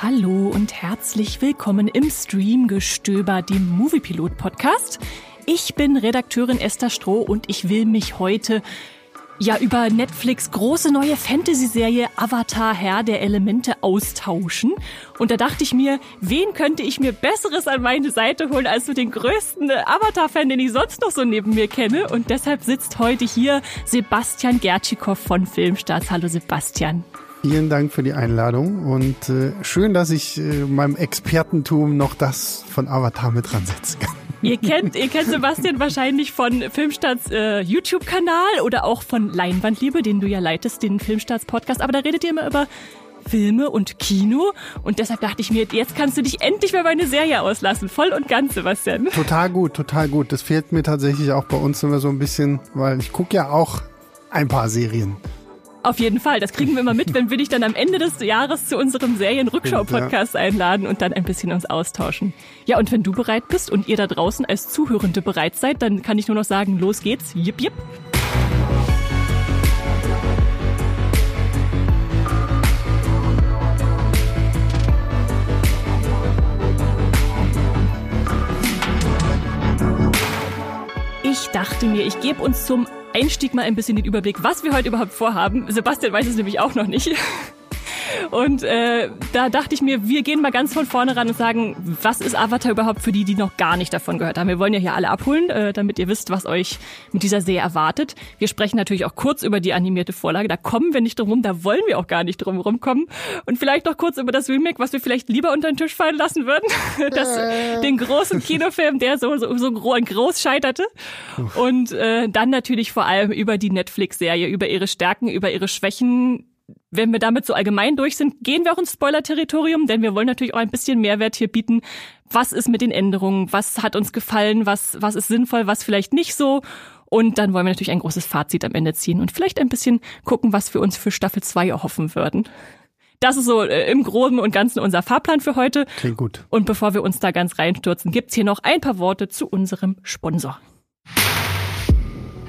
Hallo und herzlich willkommen im Streamgestöber, dem Moviepilot Podcast. Ich bin Redakteurin Esther Stroh und ich will mich heute ja über Netflix große neue Fantasy-Serie Avatar Herr der Elemente austauschen. Und da dachte ich mir, wen könnte ich mir Besseres an meine Seite holen als so den größten Avatar-Fan, den ich sonst noch so neben mir kenne. Und deshalb sitzt heute hier Sebastian Gertschikow von Filmstarts. Hallo Sebastian. Vielen Dank für die Einladung und äh, schön, dass ich äh, meinem Expertentum noch das von Avatar mit dran setzen kann. Ihr kennt, ihr kennt Sebastian wahrscheinlich von Filmstarts äh, YouTube-Kanal oder auch von Leinwandliebe, den du ja leitest, den Filmstarts-Podcast. Aber da redet ihr immer über Filme und Kino. Und deshalb dachte ich mir, jetzt kannst du dich endlich mal meine Serie auslassen. Voll und ganz, Sebastian. Total gut, total gut. Das fehlt mir tatsächlich auch bei uns immer so ein bisschen, weil ich gucke ja auch ein paar Serien. Auf jeden Fall, das kriegen wir immer mit, wenn wir dich dann am Ende des Jahres zu unserem Serienrückschau-Podcast einladen und dann ein bisschen uns austauschen. Ja, und wenn du bereit bist und ihr da draußen als Zuhörende bereit seid, dann kann ich nur noch sagen, los geht's. Jip, jip. Dachte mir, ich gebe uns zum Einstieg mal ein bisschen den Überblick, was wir heute überhaupt vorhaben. Sebastian weiß es nämlich auch noch nicht. Und äh, da dachte ich mir, wir gehen mal ganz von vorne ran und sagen, was ist Avatar überhaupt für die, die noch gar nicht davon gehört haben? Wir wollen ja hier alle abholen, äh, damit ihr wisst, was euch mit dieser Serie erwartet. Wir sprechen natürlich auch kurz über die animierte Vorlage. Da kommen wir nicht drum rum, da wollen wir auch gar nicht drum rumkommen. Und vielleicht noch kurz über das Remake, was wir vielleicht lieber unter den Tisch fallen lassen würden. Das, äh. Den großen Kinofilm, der so, so, so groß scheiterte. Und äh, dann natürlich vor allem über die Netflix-Serie, über ihre Stärken, über ihre Schwächen, wenn wir damit so allgemein durch sind, gehen wir auch ins Spoiler-Territorium, denn wir wollen natürlich auch ein bisschen Mehrwert hier bieten. Was ist mit den Änderungen? Was hat uns gefallen? Was, was ist sinnvoll? Was vielleicht nicht so? Und dann wollen wir natürlich ein großes Fazit am Ende ziehen und vielleicht ein bisschen gucken, was wir uns für Staffel 2 erhoffen würden. Das ist so äh, im Groben und Ganzen unser Fahrplan für heute. Klingt gut. Und bevor wir uns da ganz reinstürzen, gibt's hier noch ein paar Worte zu unserem Sponsor.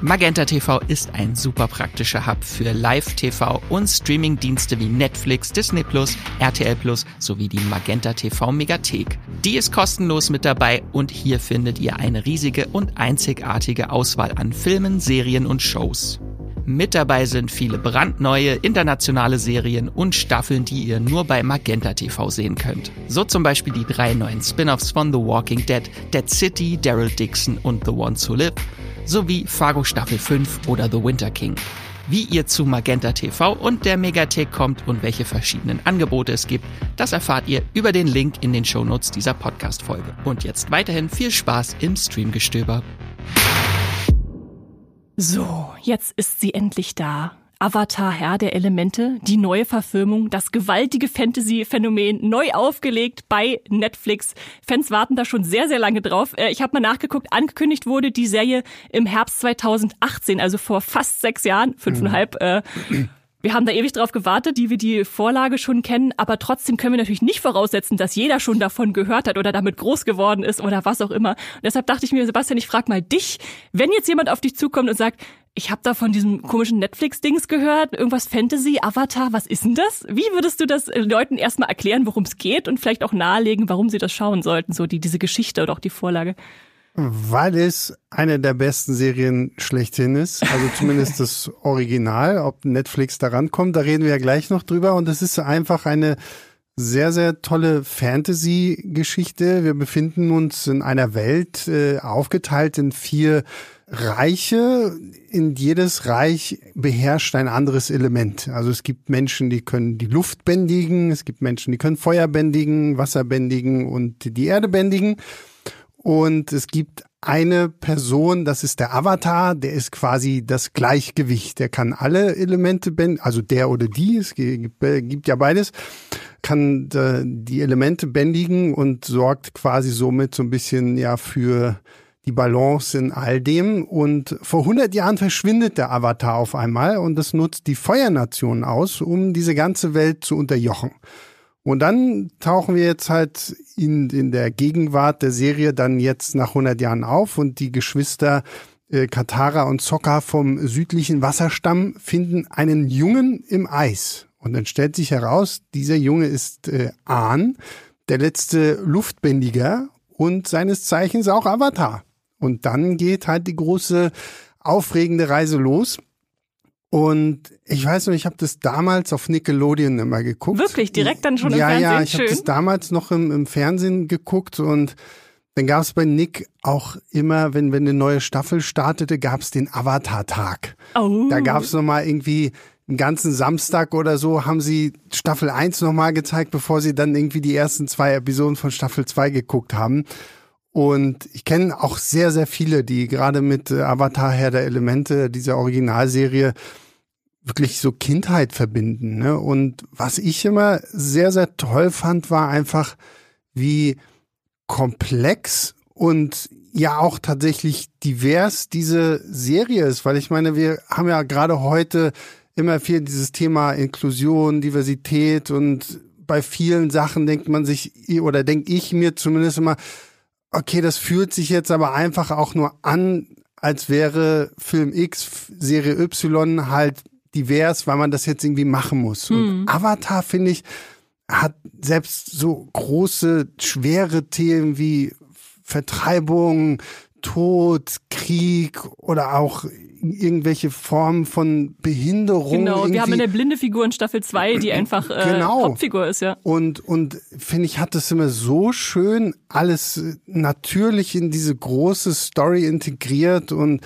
Magenta TV ist ein super praktischer Hub für Live-TV und Streaming-Dienste wie Netflix, Disney RTL sowie die Magenta TV Megathek. Die ist kostenlos mit dabei und hier findet ihr eine riesige und einzigartige Auswahl an Filmen, Serien und Shows. Mit dabei sind viele brandneue internationale Serien und Staffeln, die ihr nur bei Magenta TV sehen könnt. So zum Beispiel die drei neuen Spin-offs von The Walking Dead, Dead City, Daryl Dixon und The Ones Who Live sowie Fargo Staffel 5 oder The Winter King. Wie ihr zu Magenta TV und der Megathek kommt und welche verschiedenen Angebote es gibt, das erfahrt ihr über den Link in den Shownotes dieser Podcast-Folge. Und jetzt weiterhin viel Spaß im Streamgestöber. So, jetzt ist sie endlich da. Avatar Herr der Elemente, die neue Verfilmung, das gewaltige Fantasy-Phänomen neu aufgelegt bei Netflix. Fans warten da schon sehr, sehr lange drauf. Äh, ich habe mal nachgeguckt, angekündigt wurde die Serie im Herbst 2018, also vor fast sechs Jahren, fünfeinhalb. Mhm. Wir haben da ewig drauf gewartet, die wir die Vorlage schon kennen, aber trotzdem können wir natürlich nicht voraussetzen, dass jeder schon davon gehört hat oder damit groß geworden ist oder was auch immer. Und deshalb dachte ich mir, Sebastian, ich frage mal dich, wenn jetzt jemand auf dich zukommt und sagt, ich habe da von diesem komischen Netflix-Dings gehört, irgendwas Fantasy, Avatar, was ist denn das? Wie würdest du das äh, Leuten erstmal erklären, worum es geht und vielleicht auch nahelegen, warum sie das schauen sollten, so die, diese Geschichte oder auch die Vorlage? Weil es eine der besten Serien schlechthin ist, also zumindest das Original, ob Netflix da rankommt, da reden wir ja gleich noch drüber und es ist einfach eine sehr, sehr tolle Fantasy-Geschichte. Wir befinden uns in einer Welt, äh, aufgeteilt in vier Reiche, in jedes Reich beherrscht ein anderes Element. Also es gibt Menschen, die können die Luft bändigen, es gibt Menschen, die können Feuer bändigen, Wasser bändigen und die Erde bändigen. Und es gibt eine Person, das ist der Avatar, der ist quasi das Gleichgewicht. Der kann alle Elemente bändigen, also der oder die, es gibt, ja beides, kann äh, die Elemente bändigen und sorgt quasi somit so ein bisschen ja für die Balance in all dem. Und vor 100 Jahren verschwindet der Avatar auf einmal und das nutzt die Feuernation aus, um diese ganze Welt zu unterjochen. Und dann tauchen wir jetzt halt in, in der Gegenwart der Serie dann jetzt nach 100 Jahren auf und die Geschwister äh, Katara und Sokka vom südlichen Wasserstamm finden einen Jungen im Eis. Und dann stellt sich heraus, dieser Junge ist äh, Ahn, der letzte Luftbändiger und seines Zeichens auch Avatar. Und dann geht halt die große aufregende Reise los. Und ich weiß noch, ich habe das damals auf Nickelodeon immer geguckt. Wirklich, direkt dann schon im ja, Fernsehen? Ja, ich Schön. habe das damals noch im, im Fernsehen geguckt und dann gab es bei Nick auch immer, wenn, wenn eine neue Staffel startete, gab es den Avatar-Tag. Oh. Da gab es nochmal irgendwie einen ganzen Samstag oder so, haben sie Staffel 1 nochmal gezeigt, bevor sie dann irgendwie die ersten zwei Episoden von Staffel 2 geguckt haben. Und ich kenne auch sehr, sehr viele, die gerade mit äh, Avatar Herr der Elemente, dieser Originalserie, wirklich so Kindheit verbinden. Ne? Und was ich immer sehr, sehr toll fand, war einfach, wie komplex und ja auch tatsächlich divers diese Serie ist. Weil ich meine, wir haben ja gerade heute immer viel dieses Thema Inklusion, Diversität und bei vielen Sachen denkt man sich, oder denke ich mir zumindest immer, okay, das fühlt sich jetzt aber einfach auch nur an, als wäre Film X, Serie Y halt divers, weil man das jetzt irgendwie machen muss. Und Mhm. Avatar, finde ich, hat selbst so große, schwere Themen wie Vertreibung, Tod, Krieg oder auch irgendwelche Formen von Behinderung. Genau, wir haben irgendwie. eine blinde Figur in Staffel 2, die einfach äh, Genau. Hauptfigur ist, ja. Und, und finde ich, hat das immer so schön alles natürlich in diese große Story integriert und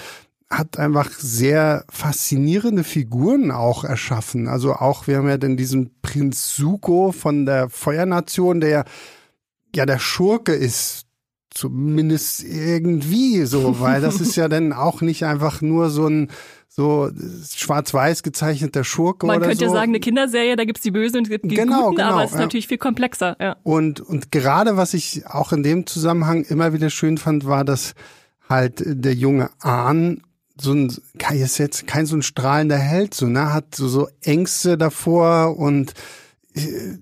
hat einfach sehr faszinierende Figuren auch erschaffen. Also auch, wir haben ja dann diesen Prinz Suko von der Feuernation, der ja der Schurke ist, zumindest irgendwie so, weil das ist ja dann auch nicht einfach nur so ein so schwarz-weiß gezeichneter Schurke Man oder könnte so. ja sagen, eine Kinderserie, da gibt's die Bösen und die Genau, Guten, genau, aber es ist ja. natürlich viel komplexer. Ja. Und, und gerade was ich auch in dem Zusammenhang immer wieder schön fand, war, dass halt der junge Ahn so ein, ist jetzt kein so ein strahlender Held, so, ne, hat so, so Ängste davor und äh,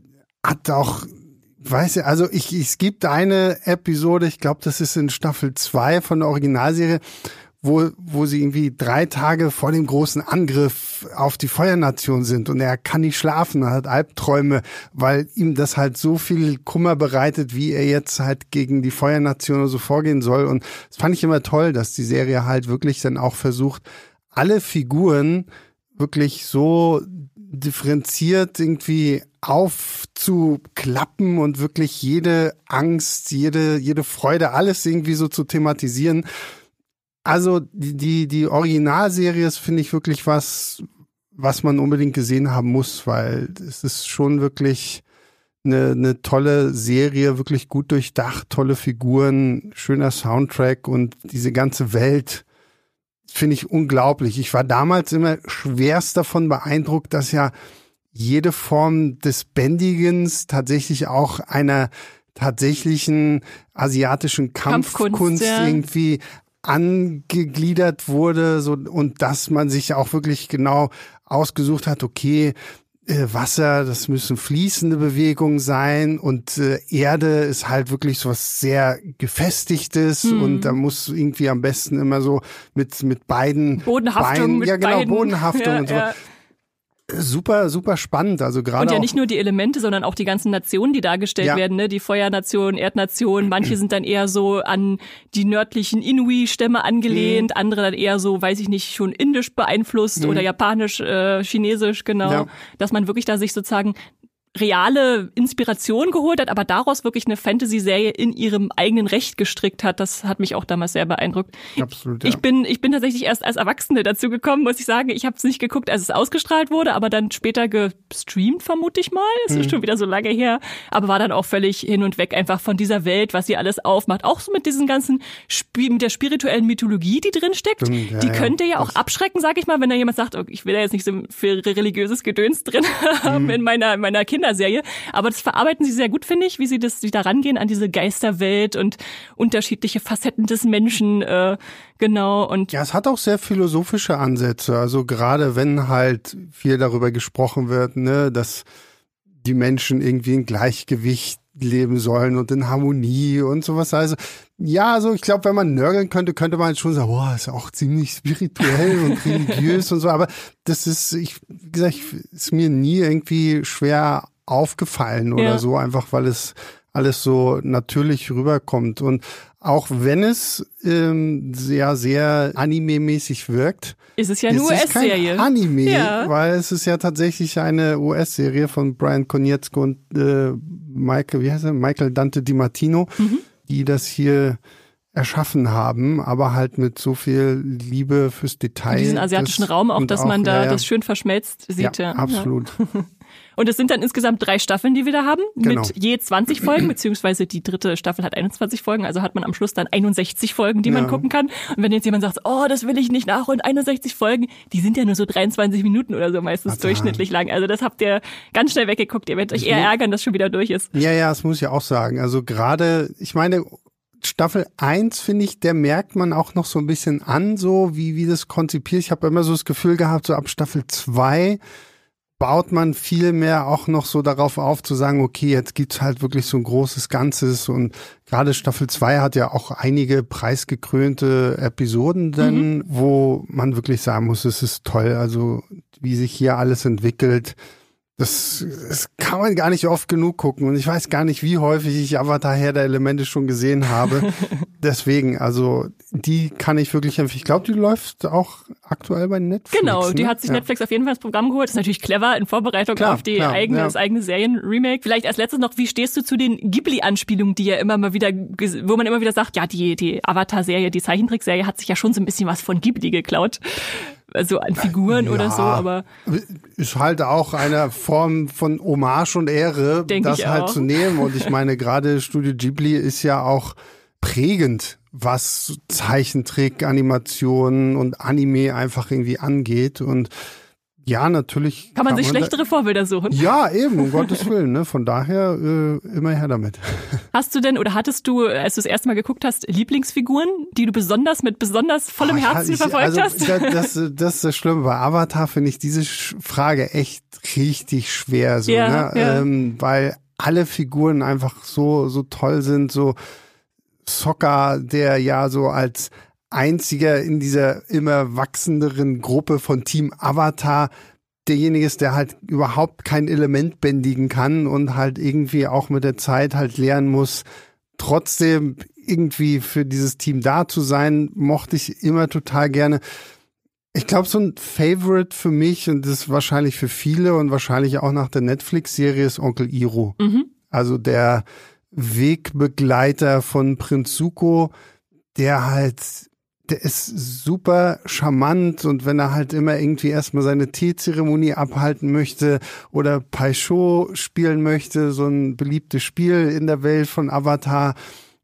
hat auch, weiß ja, also ich, es gibt eine Episode, ich glaube, das ist in Staffel 2 von der Originalserie, wo, wo sie irgendwie drei Tage vor dem großen Angriff auf die Feuernation sind und er kann nicht schlafen, er hat Albträume, weil ihm das halt so viel Kummer bereitet, wie er jetzt halt gegen die Feuernation so vorgehen soll. Und das fand ich immer toll, dass die Serie halt wirklich dann auch versucht, alle Figuren wirklich so differenziert irgendwie aufzuklappen und wirklich jede Angst, jede, jede Freude, alles irgendwie so zu thematisieren. Also die, die, die Originalserie ist, finde ich, wirklich was, was man unbedingt gesehen haben muss, weil es ist schon wirklich eine, eine tolle Serie, wirklich gut durchdacht, tolle Figuren, schöner Soundtrack und diese ganze Welt finde ich unglaublich. Ich war damals immer schwerst davon beeindruckt, dass ja jede Form des Bändigens tatsächlich auch einer tatsächlichen asiatischen Kampfkunst, Kampfkunst, ja. irgendwie angegliedert wurde so und dass man sich auch wirklich genau ausgesucht hat, okay, äh, Wasser, das müssen fließende Bewegungen sein und äh, Erde ist halt wirklich so was sehr gefestigtes Mhm. und da muss irgendwie am besten immer so mit mit beiden Bodenhaftung Beinen, mit ja genau beiden. Bodenhaftung Ja, und so. ja. Super, super spannend. Also gerade Und ja nicht nur die Elemente, sondern auch die ganzen Nationen, die dargestellt Ja. werden, ne? Die Feuernation, Erdnation. Manche sind dann eher so an die nördlichen Inui-Stämme angelehnt, Mhm. andere dann eher so, weiß ich nicht, schon indisch beeinflusst oder japanisch, äh, chinesisch, genau. Ja. Dass man wirklich da sich sozusagen reale Inspiration geholt hat, aber daraus wirklich eine Fantasy-Serie in ihrem eigenen Recht gestrickt hat. Das hat mich auch damals sehr beeindruckt. absolut. Ja. Ich bin, ich bin tatsächlich erst als Erwachsene dazu gekommen, muss ich sagen. Ich habe es nicht geguckt, als es ausgestrahlt wurde, aber dann später gestreamt, vermute ich mal. Es Mhm. ist schon wieder so lange her. Aber war dann auch völlig hin und weg einfach von dieser Welt, was sie alles aufmacht. Auch so mit diesen ganzen, Spi mit der spirituellen Mythologie, die drin steckt. Stimmt, ja, die ja. könnte ja auch abschrecken, sag ich mal, wenn da jemand sagt, okay, ich will da jetzt nicht so viel religiöses Gedöns drin haben Mhm. in meiner, in meiner Kinderserie. Aber das verarbeiten sie sehr gut, finde ich, wie sie das, da rangehen an diese Geisterwelt und unterschiedliche Facetten des Menschen, äh, genau. Und ja, es hat auch sehr philosophische Ansätze. Also gerade wenn halt viel darüber gesprochen wird, ne, dass die Menschen irgendwie in Gleichgewicht leben sollen und in Harmonie und sowas. Also ja, also ich glaube, wenn man nörgeln könnte, könnte man schon sagen, boah, ist auch ziemlich spirituell und religiös und so. Aber das ist, ich, wie gesagt, ist mir nie irgendwie schwer aufgefallen oder ja. so, einfach weil es alles so natürlich rüberkommt. Und auch wenn es ähm, sehr, sehr anime-mäßig wirkt, ist es ja eine US-Serie. Anime, ja. weil es ist ja tatsächlich eine US-Serie von Brian Konietzko und äh, Michael, wie heißt er? Michael Dante Di Martino, mhm. die das hier erschaffen haben, aber halt mit so viel Liebe fürs Detail. In diesen asiatischen Raum auch, dass auch, man da ja, das schön verschmelzt sieht. Ja, ja. absolut. Und es sind dann insgesamt drei Staffeln, die wir da haben, genau. mit je 20 Folgen, beziehungsweise die dritte Staffel hat 21 Folgen, also hat man am Schluss dann 61 Folgen, die ja. man gucken kann. Und wenn jetzt jemand sagt, oh, das will ich nicht nachholen, 61 Folgen, die sind ja nur so 23 Minuten oder so meistens Ach, durchschnittlich lang. Also das habt ihr ganz schnell weggeguckt. Ihr werdet euch eher ärgern, dass schon wieder durch ist. Ja, ja, das muss ich auch sagen. Also gerade, ich meine, Staffel 1, finde ich, der merkt man auch noch so ein bisschen an, so wie, wie das konzipiert. Ich habe immer so das Gefühl gehabt, so ab Staffel 2 baut man viel mehr auch noch so darauf auf zu sagen, okay, jetzt gibt's halt wirklich so ein großes Ganzes und gerade Staffel 2 hat ja auch einige preisgekrönte Episoden dann, mhm. wo man wirklich sagen muss, es ist toll, also wie sich hier alles entwickelt. Das, das kann man gar nicht oft genug gucken und ich weiß gar nicht, wie häufig ich Avatar Herr der Elemente schon gesehen habe. Deswegen, also die kann ich wirklich empfehlen. Ich glaube, die läuft auch aktuell bei Netflix. Genau, die ne? hat sich ja. Netflix auf jeden Fall ins Programm geholt. Das ist natürlich clever in Vorbereitung klar, auf die klar, eigene, ja. das eigene Serien-Remake. Vielleicht als letztes noch, wie stehst du zu den Ghibli-Anspielungen, die ja immer mal wieder, wo man immer wieder sagt, ja, die, die Avatar-Serie, die Zeichentrickserie hat sich ja schon so ein bisschen was von Ghibli geklaut also an Figuren ja, oder so, aber ist halt auch eine Form von Hommage und Ehre, das halt zu nehmen. Und ich meine, gerade Studio Ghibli ist ja auch prägend, was Zeichentrick, Animationen und Anime einfach irgendwie angeht. Und ja, natürlich. Kann man sich man schlechtere Vorbilder suchen. Ja, eben, um Gottes Willen. Ne? Von daher äh, immer her damit. Hast du denn oder hattest du, als du das erste Mal geguckt hast, Lieblingsfiguren, die du besonders mit besonders vollem oh, Herzen ich, verfolgt also, hast? Das, das, das ist das Schlimme. Bei Avatar finde ich diese Frage echt richtig schwer, so, ja, ne? Ja. Ähm, weil alle Figuren einfach so so toll sind, so Soccer, der ja so als einziger in dieser immer wachsenderen Gruppe von Team Avatar derjenige ist, der halt überhaupt kein Element bändigen kann und halt irgendwie auch mit der Zeit halt lernen muss, trotzdem irgendwie für dieses Team da zu sein, mochte ich immer total gerne. Ich glaube, so ein Favorite für mich und das ist wahrscheinlich für viele und wahrscheinlich auch nach der Netflix-Serie ist Onkel Iro. Mhm. Also der Wegbegleiter von Prinz Zuko, der halt der ist super charmant und wenn er halt immer irgendwie erstmal seine Teezeremonie abhalten möchte oder Paisho spielen möchte, so ein beliebtes Spiel in der Welt von Avatar,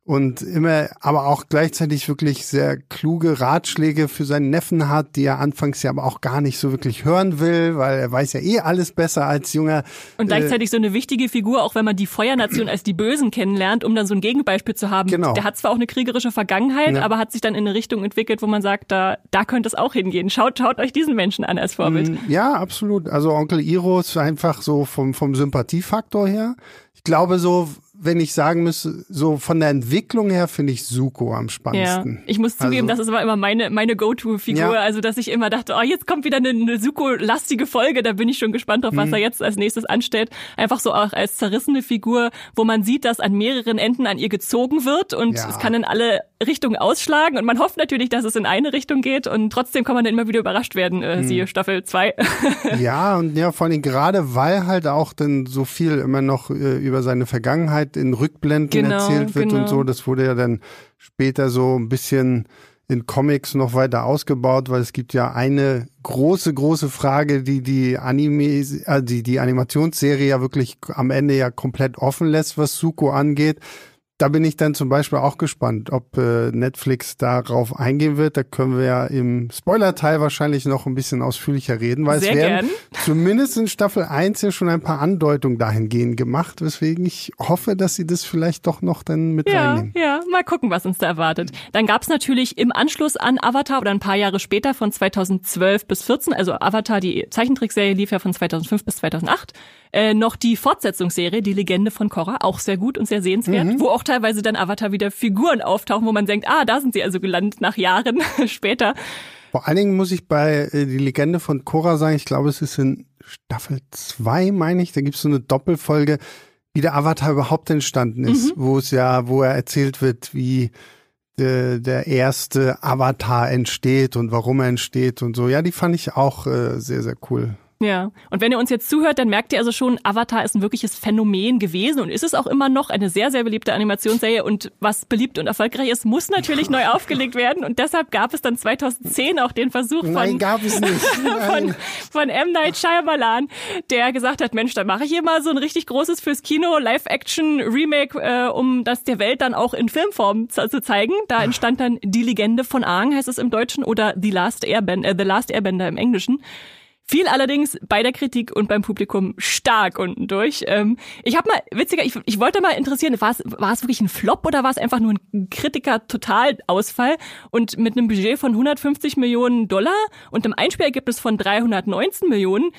und immer, aber auch gleichzeitig wirklich sehr kluge Ratschläge für seinen Neffen hat, die er anfangs ja aber auch gar nicht so wirklich hören will, weil er weiß ja eh alles besser als junger. Und gleichzeitig äh, so eine wichtige Figur, auch wenn man die Feuernation als die Bösen kennenlernt, um dann so ein Gegenbeispiel zu haben. Genau. Der hat zwar auch eine kriegerische Vergangenheit, ja. aber hat sich dann in eine Richtung entwickelt, wo man sagt, da, da könnte es auch hingehen. Schaut, schaut euch diesen Menschen an als Vorbild. Mm, ja, absolut. Also Onkel Iro ist einfach so vom, vom Sympathiefaktor her. Ich glaube so, wenn ich sagen müsste, so von der Entwicklung her finde ich Suko am spannendsten. Ja, ich muss zugeben, also, das war immer meine, meine Go-To-Figur. Ja. Also, dass ich immer dachte, oh, jetzt kommt wieder eine, eine Suko-lastige Folge, da bin ich schon gespannt drauf, was mhm. er jetzt als nächstes anstellt. Einfach so auch als zerrissene Figur, wo man sieht, dass an mehreren Enden an ihr gezogen wird und ja. es kann in alle Richtungen ausschlagen und man hofft natürlich, dass es in eine Richtung geht und trotzdem kann man dann immer wieder überrascht werden, äh, mhm. siehe Staffel 2. ja, und ja, vor allem gerade, weil halt auch dann so viel immer noch äh, über seine Vergangenheit Vergangenheit in Rückblenden genau, erzählt wird genau. und so. Das wurde ja dann später so ein bisschen in Comics noch weiter ausgebaut, weil es gibt ja eine große, große Frage, die die Anime, äh, die, die Animationsserie ja wirklich am Ende ja komplett offen lässt, was Suko angeht. Da bin ich dann zum Beispiel auch gespannt, ob äh, Netflix darauf eingehen wird. Da können wir ja im Spoiler-Teil wahrscheinlich noch ein bisschen ausführlicher reden, weil Sehr es werden gern. zumindest in Staffel 1 ja schon ein paar Andeutungen dahingehend gemacht, weswegen ich hoffe, dass sie das vielleicht doch noch dann mit Ja, reinnehmen. ja, mal gucken, was uns da erwartet. Dann gab's natürlich im Anschluss an Avatar oder ein paar Jahre später von 2012 bis 14, also Avatar, die Zeichentrickserie lief ja von 2005 bis 2008, äh, noch die Fortsetzungsserie, die Legende von Korra, auch sehr gut und sehr sehenswert, wo auch teilweise dann Avatar wieder Figuren auftauchen, wo man denkt, ah, da sind sie also gelandet nach Jahren später. Vor allen Dingen muss ich bei äh, die Legende von Korra sagen, ich glaube, es ist in Staffel 2, meine ich, da gibt es so eine Doppelfolge, wie der Avatar überhaupt entstanden ist, wo es ja, wo er erzählt wird, wie der, der erste Avatar entsteht und warum er entsteht und so. Ja, die fand ich auch äh, sehr, sehr cool. Ja, und wenn ihr uns jetzt zuhört, dann merkt ihr also schon, Avatar ist ein wirkliches Phänomen gewesen und ist es auch immer noch eine sehr, sehr beliebte Animationsserie und was beliebt und erfolgreich ist, muss natürlich neu aufgelegt werden und deshalb gab es dann 2010 auch den Versuch von, Nein, gab es nicht. von, von M. Night Shyamalan, der gesagt hat, Mensch, dann mache ich hier mal so ein richtig großes fürs Kino Live-Action-Remake, äh, um das der Welt dann auch in Filmform zu, zu zeigen. Da entstand dann Die Legende von Aang, heißt es im Deutschen, oder The Last Airbender, äh, The Last Airbender im Englischen. Fiel allerdings bei der Kritik und beim Publikum stark unten durch. Ähm, ich habe mal, witziger, ich, ich wollte mal interessieren, war es, war es wirklich ein Flop oder war es einfach nur ein Kritiker-Totalausfall? Und mit einem Budget von 150 Millionen Dollar und einem Einspielergebnis von 319 Millionen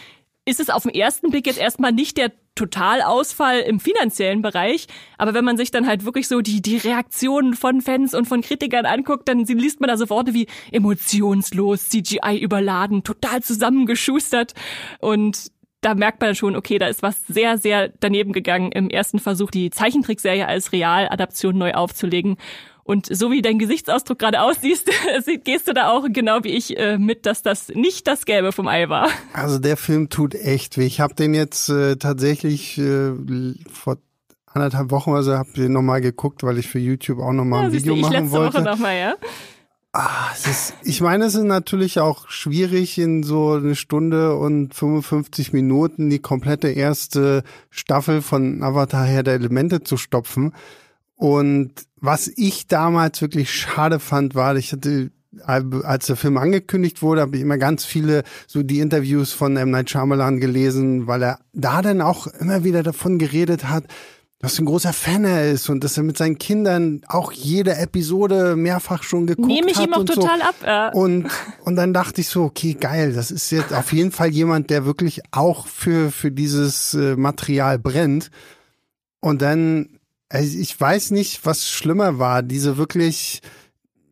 ist es auf den ersten Blick jetzt erstmal nicht der Totalausfall im finanziellen Bereich. Aber wenn man sich dann halt wirklich so die, die Reaktionen von Fans und von Kritikern anguckt, dann liest man da so Worte wie emotionslos, CGI überladen, total zusammengeschustert. Und da merkt man schon, okay, da ist was sehr, sehr daneben gegangen im ersten Versuch, die Zeichentrickserie als Realadaption neu aufzulegen. Und so wie dein Gesichtsausdruck gerade aussiehst, gehst du da auch genau wie ich äh, mit, dass das nicht das Gelbe vom Ei war. Also der Film tut echt weh. Ich habe den jetzt äh, tatsächlich äh, vor anderthalb Wochen, also habe den nochmal geguckt, weil ich für YouTube auch nochmal Ja, ein siehst du, Video ich machen letzte wollte. Woche nochmal, ja. Ah, es ist, ich meine, es ist natürlich auch schwierig, in so eine Stunde und 55 Minuten die komplette erste Staffel von Avatar Herr der Elemente zu stopfen. Und was ich damals wirklich schade fand, war, ich hatte als der Film angekündigt wurde, habe ich immer ganz viele so die Interviews von M. Night Shyamalan gelesen, weil er da dann auch immer wieder davon geredet hat, für ein großer Fan er ist und dass er mit seinen Kindern auch jede Episode mehrfach schon geguckt Nehme ich hat ihm auch total so. ab. Ja. Und, und dann dachte ich so, okay, geil, das ist jetzt auf jeden Fall jemand, der wirklich auch für, für dieses äh, Material brennt. Und dann, also ich weiß nicht, was schlimmer war, diese wirklich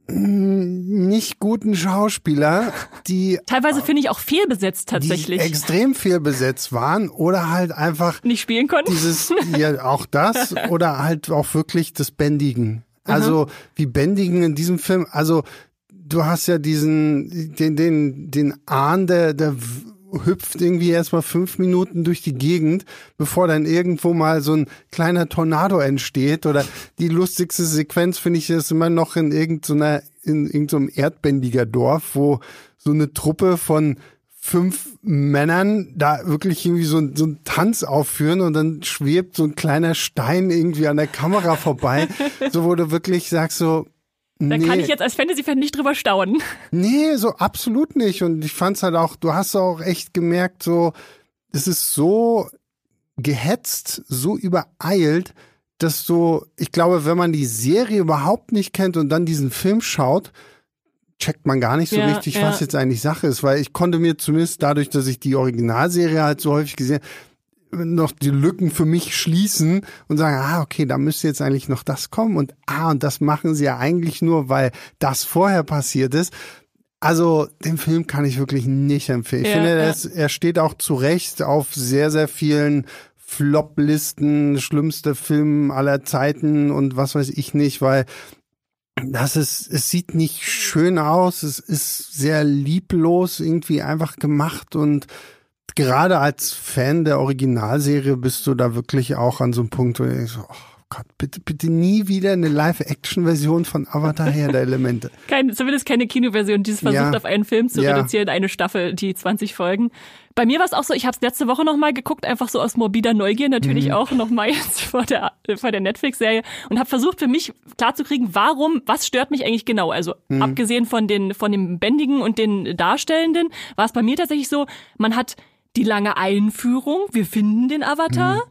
mm, nicht guten Schauspieler, die, Teilweise finde ich auch fehlbesetzt tatsächlich. extrem viel besetzt waren oder halt einfach nicht spielen konnten. dieses, ja, auch das oder halt auch wirklich das Bändigen. Also, wie Bändigen in diesem Film, also, du hast ja diesen, den, den, den Ahn, der, der hüpft irgendwie erstmal fünf Minuten durch die Gegend, bevor dann irgendwo mal so ein kleiner Tornado entsteht. Oder die lustigste Sequenz finde ich ist immer noch in irgendeiner, in irgendeinem erdbändiger Dorf, wo so eine Truppe von fünf Männern da wirklich irgendwie so, so einen Tanz aufführen und dann schwebt so ein kleiner Stein irgendwie an der Kamera vorbei. so wo du wirklich sagst so, da nee, kann ich jetzt als Fantasy-Fan nicht drüber staunen. nee, so absolut nicht. Und ich fand's halt auch, du hast auch echt gemerkt, so, es ist so gehetzt, so übereilt, dass du, ich glaube, wenn man die Serie überhaupt nicht kennt und dann diesen Film schaut, checkt man gar nicht so Ja, richtig, ja. was jetzt eigentlich Sache ist, weil ich konnte mir zumindest dadurch, dass ich die Originalserie halt so häufig gesehen noch die Lücken für mich schließen und sagen, ah, okay, da müsste jetzt eigentlich noch das kommen und ah, und das machen sie ja eigentlich nur, weil das vorher passiert ist. Also, den Film kann ich wirklich nicht empfehlen. Ich Ja, finde, er, ja. ist, er steht auch zu Recht auf sehr, sehr vielen Flop-Listen, schlimmste Film aller Zeiten und was weiß ich nicht, weil das ist, es sieht nicht schön aus, es ist sehr lieblos irgendwie einfach gemacht und gerade als Fan der Originalserie bist du da wirklich auch an so einem Punkt, wo du denkst, oh Gott, bitte, bitte nie wieder eine Live-Action-Version von Avatar her der Elemente. Kein, zumindest keine Kinoversion, die es versucht, Ja. auf einen Film zu Ja. reduzieren, eine Staffel, die 20 Folgen. Bei mir war es auch so, ich habe es letzte Woche nochmal geguckt, einfach so aus morbider Neugier natürlich auch nochmal jetzt vor der, vor der Netflix-Serie und habe versucht für mich klarzukriegen, warum, was stört mich eigentlich genau? Also abgesehen von den von dem Bändigen und den Darstellenden, war es bei mir tatsächlich so, man hat die lange Einführung, wir finden den Avatar.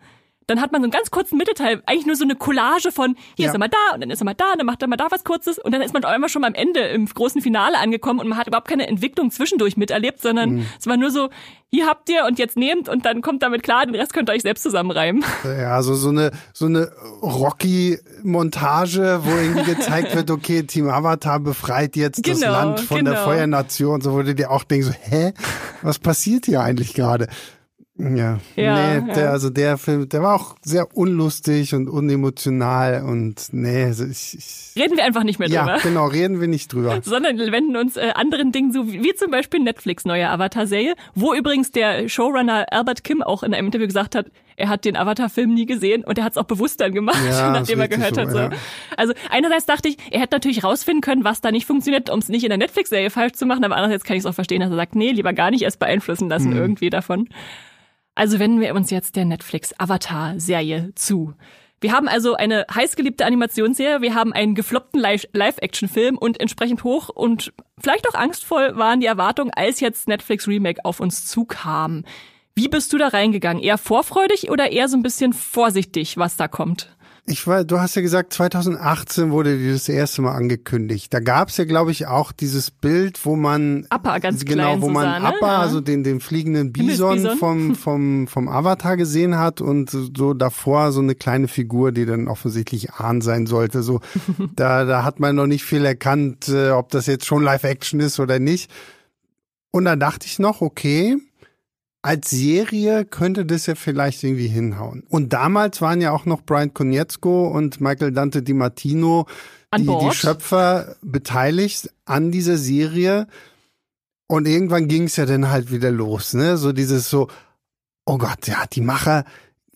Dann hat man so einen ganz kurzen Mittelteil, eigentlich nur so eine Collage von, hier Ja. ist er mal da und dann ist er mal da, und dann macht er mal da was Kurzes und dann ist man auf einmal schon am Ende im großen Finale angekommen und man hat überhaupt keine Entwicklung zwischendurch miterlebt, sondern Mhm. es war nur so, hier habt ihr und jetzt nehmt und dann kommt damit klar, den Rest könnt ihr euch selbst zusammenreimen. Ja, so, so eine, so eine Rocky-Montage, wo irgendwie gezeigt wird, okay, Team Avatar befreit jetzt das Genau, Land von der genau. Feuernation, so wo du dir auch denkst, so, hä, was passiert hier eigentlich gerade? Ja, Ja, nee, ja. Der, also der Film, der war auch sehr unlustig und unemotional und nee, also ich, ich Reden wir einfach nicht mehr ja, drüber. genau, reden wir nicht drüber. sondern wenden uns äh, anderen Dingen zu, wie, zum Beispiel Netflix neue Avatar-Serie, wo übrigens der Showrunner Albert Kim auch in einem Interview gesagt hat, er hat den Avatar-Film nie gesehen und er hat es auch bewusst dann gemacht, Ja, nachdem er gehört so, hat. So. ja. Also einerseits dachte ich, er hätte natürlich rausfinden können, was da nicht funktioniert, um es nicht in der Netflix-Serie falsch zu machen, aber andererseits kann ich es auch verstehen, dass er sagt, nee, lieber gar nicht erst beeinflussen lassen Mhm. irgendwie davon. Also wenden wir uns jetzt der Netflix-Avatar-Serie zu. Wir haben also eine heißgeliebte Animationsserie, wir haben einen gefloppten Live- Live-Action-Film und entsprechend hoch und vielleicht auch angstvoll waren die Erwartungen, als jetzt Netflix Remake auf uns zukam. Wie bist du da reingegangen? Eher vorfreudig oder eher so ein bisschen vorsichtig, was da kommt? Ich war, du hast ja gesagt, 2018 wurde die das erste Mal angekündigt. Da gab es ja, glaube ich, auch dieses Bild, wo man Appa ganz genau, klein wo man sah, ne? Appa, Ja. also den den fliegenden Bison Himmelsbison. vom vom vom Avatar gesehen hat und so davor so eine kleine Figur, die dann offensichtlich Ahn sein sollte. So da da hat man noch nicht viel erkannt, äh, ob das jetzt schon Live Action ist oder nicht. Und da dachte ich noch, okay, als Serie könnte das ja vielleicht irgendwie hinhauen. Und damals waren ja auch noch Brian Konietzko und Michael Dante Di Martino, die, die. Schöpfer, beteiligt an dieser Serie. Und irgendwann ging es ja dann halt wieder los, ne? So dieses so, oh Gott, ja, die Macher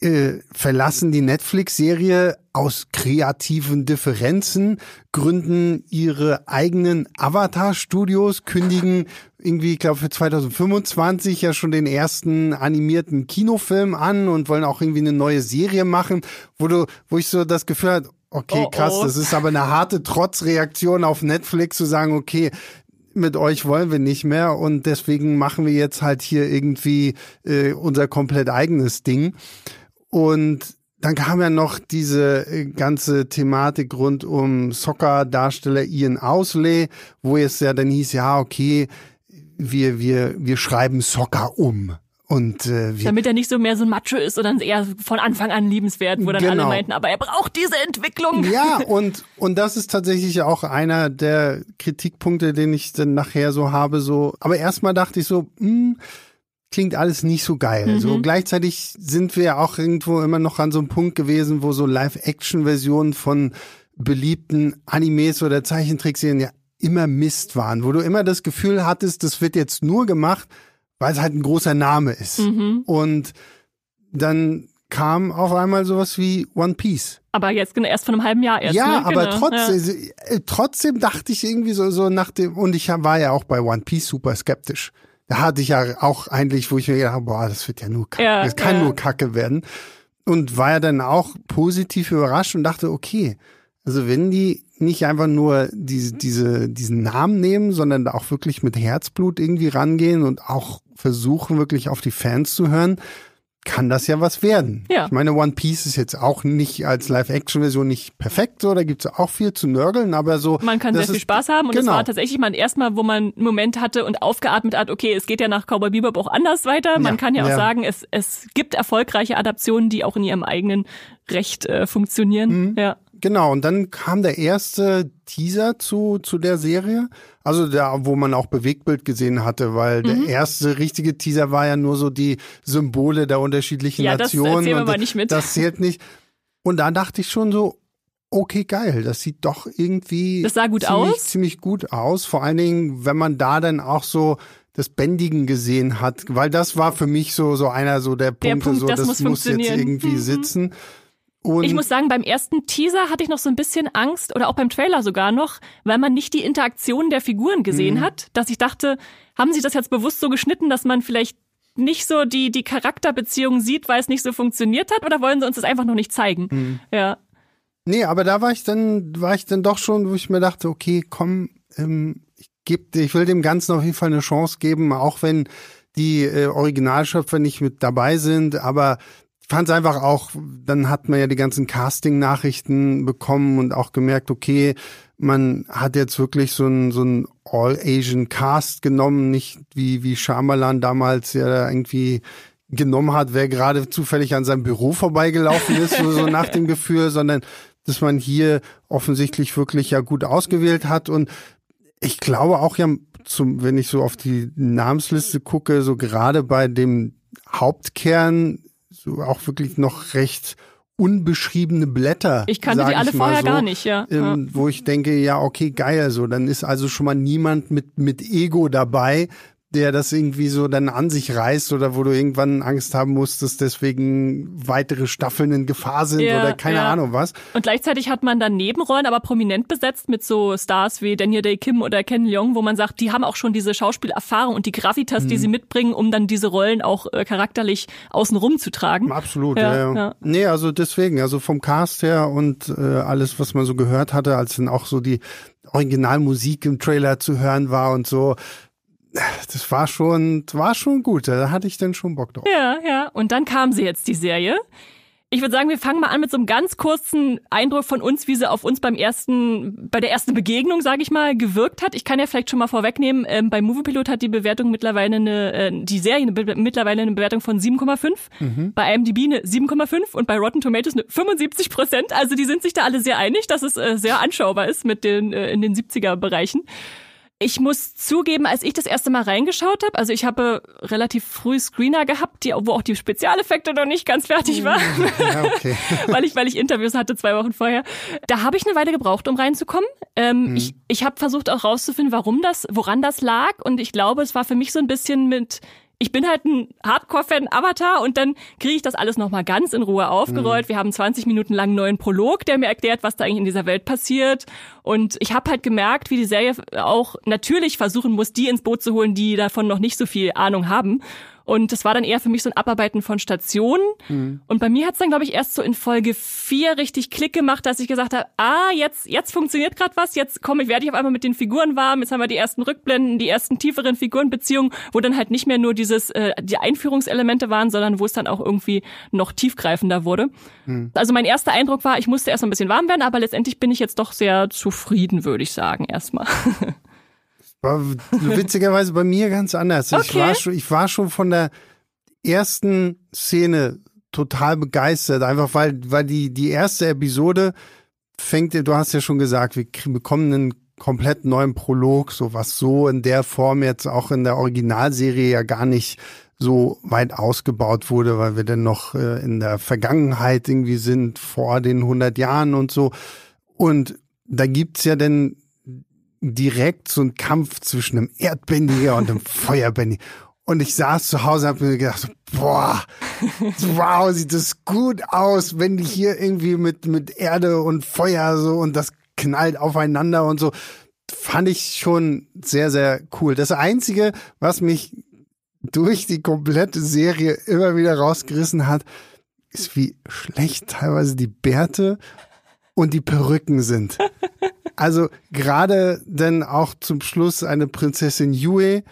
äh, verlassen die Netflix-Serie aus kreativen Differenzen, gründen ihre eigenen Avatar-Studios, kündigen irgendwie, ich glaube, für 2025 ja schon den ersten animierten Kinofilm an und wollen auch irgendwie eine neue Serie machen, wo du, wo ich so das Gefühl hatte, okay, Oh, krass, oh. das ist aber eine harte Trotzreaktion auf Netflix zu sagen, okay, mit euch wollen wir nicht mehr und deswegen machen wir jetzt halt hier irgendwie äh, unser komplett eigenes Ding. Und dann kam ja noch diese äh, ganze Thematik rund um Soccer-Darsteller Ian Ausley, wo es ja dann hieß, ja, okay, wir, wir, wir schreiben Soccer um. Und äh, wir Damit er nicht so mehr so ein Macho ist, sondern eher von Anfang an liebenswert, wo dann alle Genau. meinten, aber er braucht diese Entwicklung. Ja, und, und das ist tatsächlich auch einer der Kritikpunkte, den ich dann nachher so habe, so, aber erstmal dachte ich so, hm, klingt alles nicht so geil. So gleichzeitig sind wir ja auch irgendwo immer noch an so einem Punkt gewesen, wo so Live-Action-Versionen von beliebten Animes oder Zeichentrickserien ja immer Mist waren, wo du immer das Gefühl hattest, das wird jetzt nur gemacht, weil es halt ein großer Name ist. Und dann kam auf einmal sowas wie One Piece. Aber jetzt genau, erst von einem halben Jahr erst. Ja, ne? aber Genau, trotzdem, äh, trotzdem dachte ich irgendwie so, so nach dem, und ich war ja auch bei One Piece super skeptisch. Da hatte ich ja auch eigentlich, wo ich mir gedacht habe, boah, das wird ja nur Kacke, Ja, das kann ja. nur Kacke werden. Und war ja dann auch positiv überrascht und dachte, okay, also wenn die nicht einfach nur diese, diese, diesen Namen nehmen, sondern da auch wirklich mit Herzblut irgendwie rangehen und auch versuchen, wirklich auf die Fans zu hören, kann das ja was werden. Ja. Ich meine, One Piece ist jetzt auch nicht als Live-Action-Version nicht perfekt, so, da gibt's auch viel zu nörgeln, aber so. Man kann sehr das viel Spaß haben und es genau. war tatsächlich mal erstmal, wo man einen Moment hatte und aufgeatmet hat, okay, es geht ja nach Cowboy Bebop auch anders weiter. Man Ja, kann ja auch ja. sagen, es, es gibt erfolgreiche Adaptionen, die auch in ihrem eigenen Recht äh, funktionieren. Mhm. Ja. Genau, und dann kam der erste Teaser zu, zu der Serie. Also da, wo man auch Bewegtbild gesehen hatte, weil Mhm. der erste richtige Teaser war ja nur so die Symbole der unterschiedlichen Ja, das Nationen. wir und nicht mit. Das zählt nicht. Und da dachte ich schon so, okay, geil, das sieht doch irgendwie Das sah gut ziemlich, aus. ziemlich gut aus. Vor allen Dingen, wenn man da dann auch so das Bändigen gesehen hat, weil das war für mich so, so einer so der Punkte, Punkt, so das das muss muss jetzt irgendwie Mhm. sitzen. Und Ich muss sagen, beim ersten Teaser hatte ich noch so ein bisschen Angst oder auch beim Trailer sogar noch, weil man nicht die Interaktion der Figuren gesehen Mhm. hat, dass ich dachte, haben sie das jetzt bewusst so geschnitten, dass man vielleicht nicht so die, die Charakterbeziehung sieht, weil es nicht so funktioniert hat oder wollen sie uns das einfach noch nicht zeigen? Mhm. Ja. Nee, aber da war ich dann, war ich dann doch schon, wo ich mir dachte, okay, komm, ähm, ich, geb, ich will dem Ganzen auf jeden Fall eine Chance geben, auch wenn die äh, Originalschöpfer nicht mit dabei sind, aber fand es einfach auch, dann hat man ja die ganzen Casting-Nachrichten bekommen und auch gemerkt, okay, man hat jetzt wirklich so ein, so ein All-Asian-Cast genommen, nicht wie, wie Shyamalan damals ja irgendwie genommen hat, wer gerade zufällig an seinem Büro vorbeigelaufen ist, so, so nach dem Gefühl, sondern dass man hier offensichtlich wirklich ja gut ausgewählt hat. Und ich glaube auch ja, zum, wenn ich so auf die Namensliste gucke, so gerade bei dem Hauptkern so auch wirklich noch recht unbeschriebene Blätter. Ich kannte die alle vorher so, gar nicht, ja. ja. Ähm, wo ich denke, ja, okay, geil, so, dann ist also schon mal niemand mit, mit Ego dabei, der das irgendwie so dann an sich reißt oder wo du irgendwann Angst haben musst, dass deswegen weitere Staffeln in Gefahr sind Ja, oder keine ja. Ahnung was. Und gleichzeitig hat man dann Nebenrollen, aber prominent besetzt mit so Stars wie Daniel Day Kim oder Ken Leong, wo man sagt, die haben auch schon diese Schauspielerfahrung und die Gravitas, Mhm. die sie mitbringen, um dann diese Rollen auch äh, charakterlich außenrum zu tragen. Absolut, Ja, ja, ja. Nee, also deswegen, also vom Cast her und äh, alles, was man so gehört hatte, als dann auch so die Originalmusik im Trailer zu hören war und so, das war schon, war schon gut. Da hatte ich dann schon Bock drauf. Ja, ja. Und dann kam sie jetzt, die Serie. Ich würde sagen, wir fangen mal an mit so einem ganz kurzen Eindruck von uns, wie sie auf uns beim ersten, bei der ersten Begegnung, sage ich mal, gewirkt hat. Ich kann ja vielleicht schon mal vorwegnehmen, ähm, bei Moviepilot hat die Bewertung mittlerweile eine, äh, die Serie eine Be mittlerweile eine Bewertung von 7,5, bei IMDb eine 7,5 und bei Rotten Tomatoes eine 75 Prozent. Also die sind sich da alle sehr einig, dass es äh, sehr anschaubar ist mit den äh, in den 70er Bereichen. Ich muss zugeben, als ich das erste Mal reingeschaut habe, also ich habe relativ früh Screener gehabt, die, wo auch die Spezialeffekte noch nicht ganz fertig waren, Ja, okay. weil ich, weil ich Interviews hatte zwei Wochen vorher. Da habe ich eine Weile gebraucht, um reinzukommen. Ähm, Ich, ich habe versucht auch rauszufinden, warum das, woran das lag. Und ich glaube, es war für mich so ein bisschen mit ich bin halt ein Hardcore-Fan Avatar und dann kriege ich das alles nochmal ganz in Ruhe aufgerollt. Wir haben 20 Minuten lang einen neuen Prolog, der mir erklärt, was da eigentlich in dieser Welt passiert. Und ich habe halt gemerkt, wie die Serie auch natürlich versuchen muss, die ins Boot zu holen, die davon noch nicht so viel Ahnung haben. Und das war dann eher für mich so ein Abarbeiten von Stationen. Und bei mir hat's dann, glaube ich, erst so in Folge vier richtig Klick gemacht, dass ich gesagt habe, ah, jetzt, jetzt funktioniert gerade was, jetzt komme ich, werde ich auf einmal mit den Figuren warm, jetzt haben wir die ersten Rückblenden, die ersten tieferen Figurenbeziehungen, wo dann halt nicht mehr nur dieses, äh, die Einführungselemente waren, sondern wo es dann auch irgendwie noch tiefgreifender wurde. Also mein erster Eindruck war, ich musste erst mal ein bisschen warm werden, aber letztendlich bin ich jetzt doch sehr zufrieden, würde ich sagen, erstmal. War witzigerweise bei mir ganz anders. Ich, Okay. war schon, ich war schon von der ersten Szene total begeistert, einfach weil, weil die, die erste Episode fängt, du hast ja schon gesagt, wir bekommen einen komplett neuen Prolog, so was so in der Form jetzt auch in der Originalserie ja gar nicht so weit ausgebaut wurde, weil wir dann noch äh, in der Vergangenheit irgendwie sind, vor den 100 Jahren und so. Und da gibt's ja dann direkt so einen Kampf zwischen einem Erdbändiger und einem Feuerbändiger. Und ich saß zu Hause und hab mir gedacht, boah, wow, sieht das gut aus, wenn die hier irgendwie mit, mit Erde und Feuer so und das knallt aufeinander und so. Fand ich schon sehr, sehr cool. Das Einzige, was mich durch die komplette Serie immer wieder rausgerissen hat, ist, wie schlecht teilweise die Bärte und die Perücken sind. Also gerade denn auch zum Schluss eine Prinzessin Yue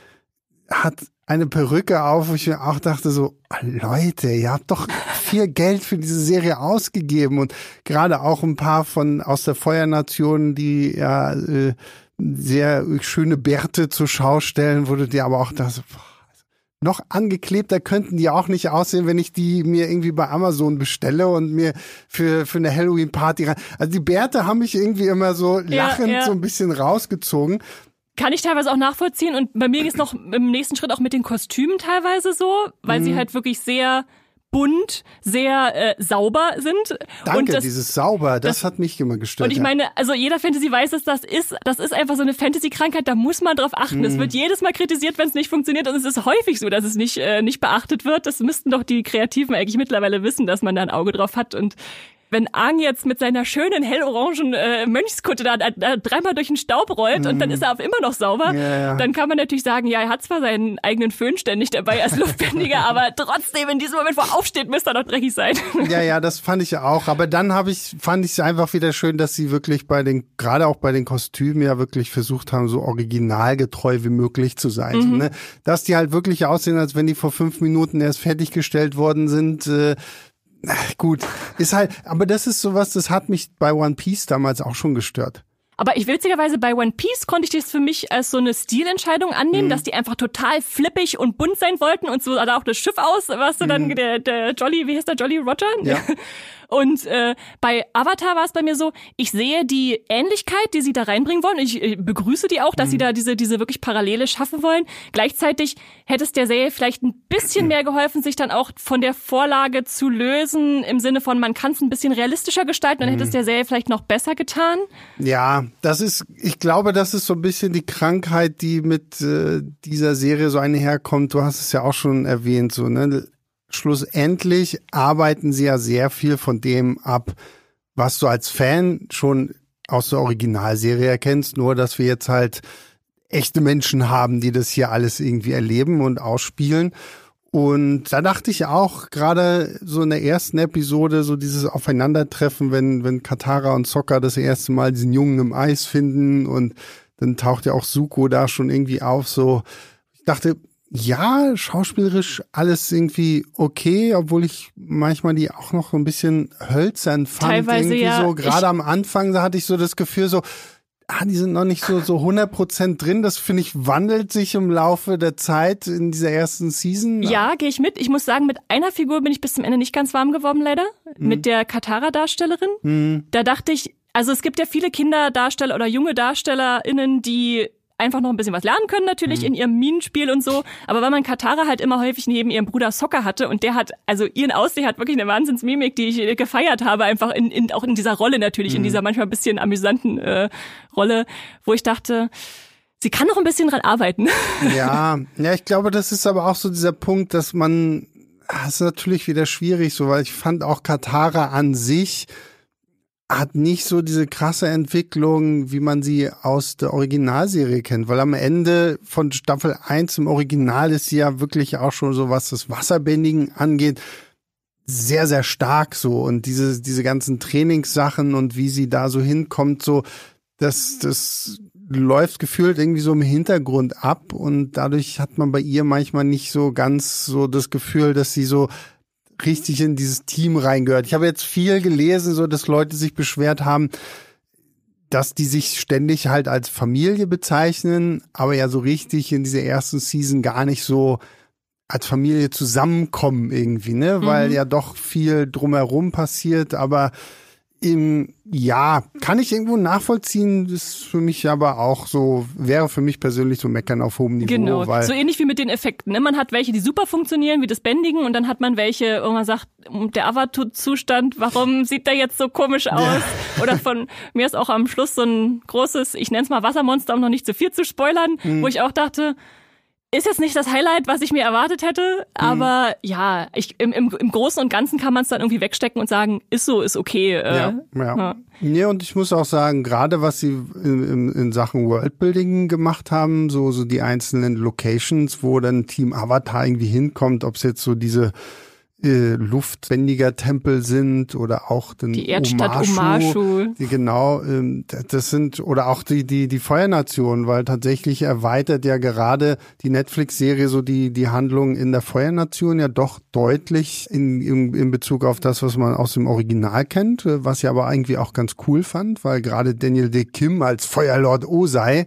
hat eine Perücke auf, wo ich mir auch dachte so, oh Leute, ihr habt doch viel Geld für diese Serie ausgegeben. Und gerade auch ein paar von aus der Feuernation, die ja äh, sehr schöne Bärte zur Schau stellen, wurde dir aber auch das noch angeklebter könnten die auch nicht aussehen, wenn ich die mir irgendwie bei Amazon bestelle und mir für, für eine Halloween-Party rein. Also die Bärte haben mich irgendwie immer so Ja, lachend ja. so ein bisschen rausgezogen. Kann ich teilweise auch nachvollziehen und bei mir geht's noch im nächsten Schritt auch mit den Kostümen teilweise so, weil Mhm. sie halt wirklich sehr bunt, sehr äh, sauber sind. Danke, und das, dieses Sauber, das, das- hat mich immer gestört. und ich ja. meine, also jeder Fantasy weiß, dass das ist, das ist einfach so eine Fantasy-Krankheit, da muss man drauf achten. Mhm. Es wird jedes Mal kritisiert, wenn es nicht funktioniert und es ist häufig so, dass es nicht, äh, nicht beachtet wird. Das müssten doch die Kreativen eigentlich mittlerweile wissen, dass man da ein Auge drauf hat und wenn Aang jetzt mit seiner schönen hellorangen äh, Mönchskutte da, da, da dreimal durch den Staub rollt mhm. und dann mhm. ist er auf immer noch sauber, ja, ja. dann kann man natürlich sagen, ja, er hat zwar seinen eigenen Föhn ständig dabei als Luftbändiger, aber trotzdem in diesem Moment, wo er aufsteht, müsste er doch dreckig sein. Ja, ja, das fand ich auch. Aber dann habe ich, fand ich es einfach wieder schön, dass sie wirklich bei den, gerade auch bei den Kostümen ja wirklich versucht haben, so originalgetreu wie möglich zu sein. Mhm. Ne? Dass die halt wirklich aussehen, als wenn die vor fünf Minuten erst fertiggestellt worden sind. Äh, Gut, ist halt, aber das ist sowas, das hat mich bei One Piece damals auch schon gestört. Aber ich witzigerweise bei One Piece konnte ich das für mich als so eine Stilentscheidung annehmen, mhm. dass die einfach total flippig und bunt sein wollten und so sah da auch das Schiff aus, was du dann mhm. der, der Jolly, wie heißt der Jolly Roger? Ja. Und äh, bei Avatar war es bei mir so, ich sehe die Ähnlichkeit, die sie da reinbringen wollen. Ich äh, begrüße die auch, dass mhm. sie da diese, diese wirklich Parallele schaffen wollen. Gleichzeitig hätte es der Serie vielleicht ein bisschen mehr geholfen, sich dann auch von der Vorlage zu lösen, im Sinne von, man kann es ein bisschen realistischer gestalten, dann hätte es mhm. der Serie vielleicht noch besser getan. Ja, das ist, ich glaube, das ist so ein bisschen die Krankheit, die mit äh, dieser Serie so einherkommt. Du hast es ja auch schon erwähnt, so, ne? Schlussendlich arbeiten sie ja sehr viel von dem ab, was du als Fan schon aus der Originalserie erkennst, nur dass wir jetzt halt echte Menschen haben, die das hier alles irgendwie erleben und ausspielen. Und da dachte ich auch, gerade so in der ersten Episode, so dieses Aufeinandertreffen, wenn, wenn Katara und Sokka das erste Mal diesen Jungen im Eis finden und dann taucht ja auch Suko da schon irgendwie auf, so, ich dachte, ja, schauspielerisch alles irgendwie okay, obwohl ich manchmal die auch noch so ein bisschen hölzern fand. Teilweise irgendwie ja. So gerade am Anfang, da hatte ich so das Gefühl so, ah, die sind noch nicht so so 100 Prozent drin. Das finde ich wandelt sich im Laufe der Zeit in dieser ersten Season. Ja, gehe ich mit. Ich muss sagen, mit einer Figur bin ich bis zum Ende nicht ganz warm geworden, leider. Mhm. Mit der Katara-Darstellerin. Mhm. Da dachte ich, also es gibt ja viele Kinderdarsteller oder junge DarstellerInnen, die einfach noch ein bisschen was lernen können, natürlich mhm. in ihrem Minenspiel und so. Aber weil man Katara halt immer häufig neben ihrem Bruder Soccer hatte und der hat, also ihren Aussehen hat wirklich eine Wahnsinnsmimik, die ich gefeiert habe, einfach in, in auch in dieser Rolle natürlich, mhm. in dieser manchmal ein bisschen amüsanten äh, Rolle, wo ich dachte, sie kann noch ein bisschen dran arbeiten. Ja, ja, ich glaube, das ist aber auch so dieser Punkt, dass man, das ist natürlich wieder schwierig, so, weil ich fand auch Katara an sich, hat nicht so diese krasse Entwicklung, wie man sie aus der Originalserie kennt, weil am Ende von Staffel 1 im Original ist sie ja wirklich auch schon so, was das Wasserbändigen angeht, sehr, sehr stark so. Und diese, diese ganzen Trainingssachen und wie sie da so hinkommt, so, das, das läuft gefühlt irgendwie so im Hintergrund ab. Und dadurch hat man bei ihr manchmal nicht so ganz so das Gefühl, dass sie so richtig in dieses Team reingehört. Ich habe jetzt viel gelesen, so dass Leute sich beschwert haben, dass die sich ständig halt als Familie bezeichnen, aber ja so richtig in dieser ersten Season gar nicht so als Familie zusammenkommen irgendwie, ne? Weil mhm. ja doch viel drumherum passiert, aber im, ja, kann ich irgendwo nachvollziehen, ist für mich aber auch so, wäre für mich persönlich so meckern auf hohem Niveau. Genau, weil so ähnlich wie mit den Effekten. Ne? Man hat welche, die super funktionieren, wie das Bändigen, und dann hat man welche, wo man sagt, der Avatar-Zustand, warum sieht der jetzt so komisch aus? Ja. Oder von mir ist auch am Schluss so ein großes, ich nenne es mal Wassermonster, um noch nicht zu viel zu spoilern, mhm. wo ich auch dachte, ist jetzt nicht das Highlight, was ich mir erwartet hätte, aber mhm. ja, ich, im, im, im Großen und Ganzen kann man es dann irgendwie wegstecken und sagen, ist so, ist okay. Äh, ja, ja. ja. Ja, und ich muss auch sagen, gerade was sie in, in, Sachen Worldbuilding gemacht haben, so, so die einzelnen Locations, wo dann Team Avatar irgendwie hinkommt, ob es jetzt so diese äh, luftwendiger Tempel sind oder auch den die Erdstadt Omashu, Omashu. Die genau, ähm, das sind oder auch die die die Feuernation, weil tatsächlich erweitert ja gerade die Netflix-Serie so die die Handlung in der Feuernation ja doch deutlich in, in in Bezug auf das, was man aus dem Original kennt, äh, was ich aber irgendwie auch ganz cool fand, weil gerade Daniel De Kim als Feuerlord Osei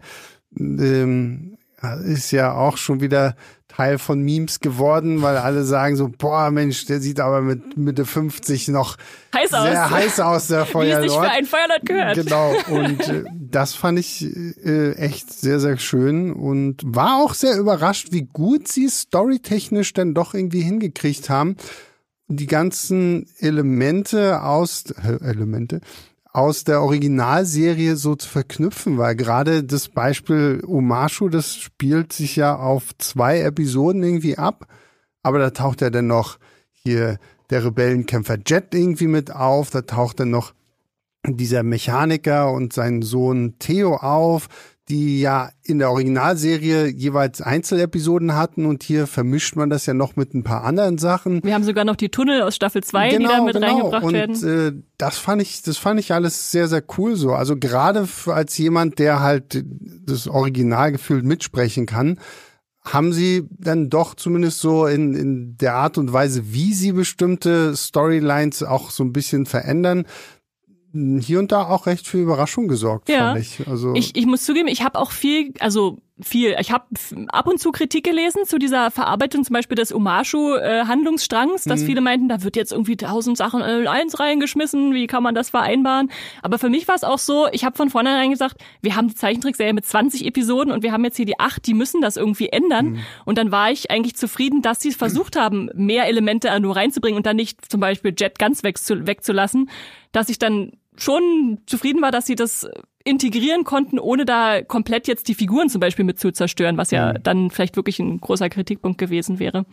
ähm, ist ja auch schon wieder Teil von Memes geworden, weil alle sagen so, boah, Mensch, der sieht aber mit Mitte 50 noch heiß sehr aus. heiß aus, der Feuerlord. Wie es sich für ein Feuerlord gehört. Genau, und äh, das fand ich äh, echt sehr, sehr schön und war auch sehr überrascht, wie gut sie storytechnisch dann doch irgendwie hingekriegt haben. Die ganzen Elemente aus, äh, Elemente, aus der Originalserie so zu verknüpfen, weil gerade das Beispiel Omashu, das spielt sich ja auf zwei Episoden irgendwie ab, aber da taucht ja dann noch hier der Rebellenkämpfer Jet irgendwie mit auf. Da taucht dann noch dieser Mechaniker und sein Sohn Theo auf, die ja in der Originalserie jeweils Einzelepisoden hatten und hier vermischt man das ja noch mit ein paar anderen Sachen. Wir haben sogar noch die Tunnel aus Staffel 2, genau, die da mit genau. reingebracht und, werden. Äh, das fand ich, das fand ich alles sehr, sehr cool so. Also gerade als jemand, der halt das Original gefühlt mitsprechen kann, haben sie dann doch zumindest so in, in der Art und Weise, wie sie bestimmte Storylines auch so ein bisschen verändern, hier und da auch recht für Überraschung gesorgt, ja. fand ich. Also ich, ich muss zugeben, ich habe auch viel, also viel, ich habe ab und zu Kritik gelesen zu dieser Verarbeitung zum Beispiel des Omashu-Handlungsstrangs, dass mhm. viele meinten, da wird jetzt irgendwie tausend Sachen in eins reingeschmissen, wie kann man das vereinbaren? Aber für mich war es auch so, ich habe von vornherein gesagt, wir haben die Zeichentrickserie mit 20 Episoden und wir haben jetzt hier die acht, die müssen das irgendwie ändern. Mhm. Und dann war ich eigentlich zufrieden, dass sie versucht haben, mehr Elemente nur reinzubringen und dann nicht zum Beispiel Jet ganz wegzulassen, dass ich dann schon zufrieden war, dass sie das integrieren konnten, ohne da komplett jetzt die Figuren zum Beispiel mit zu zerstören, was ja mhm. dann vielleicht wirklich ein großer Kritikpunkt gewesen wäre.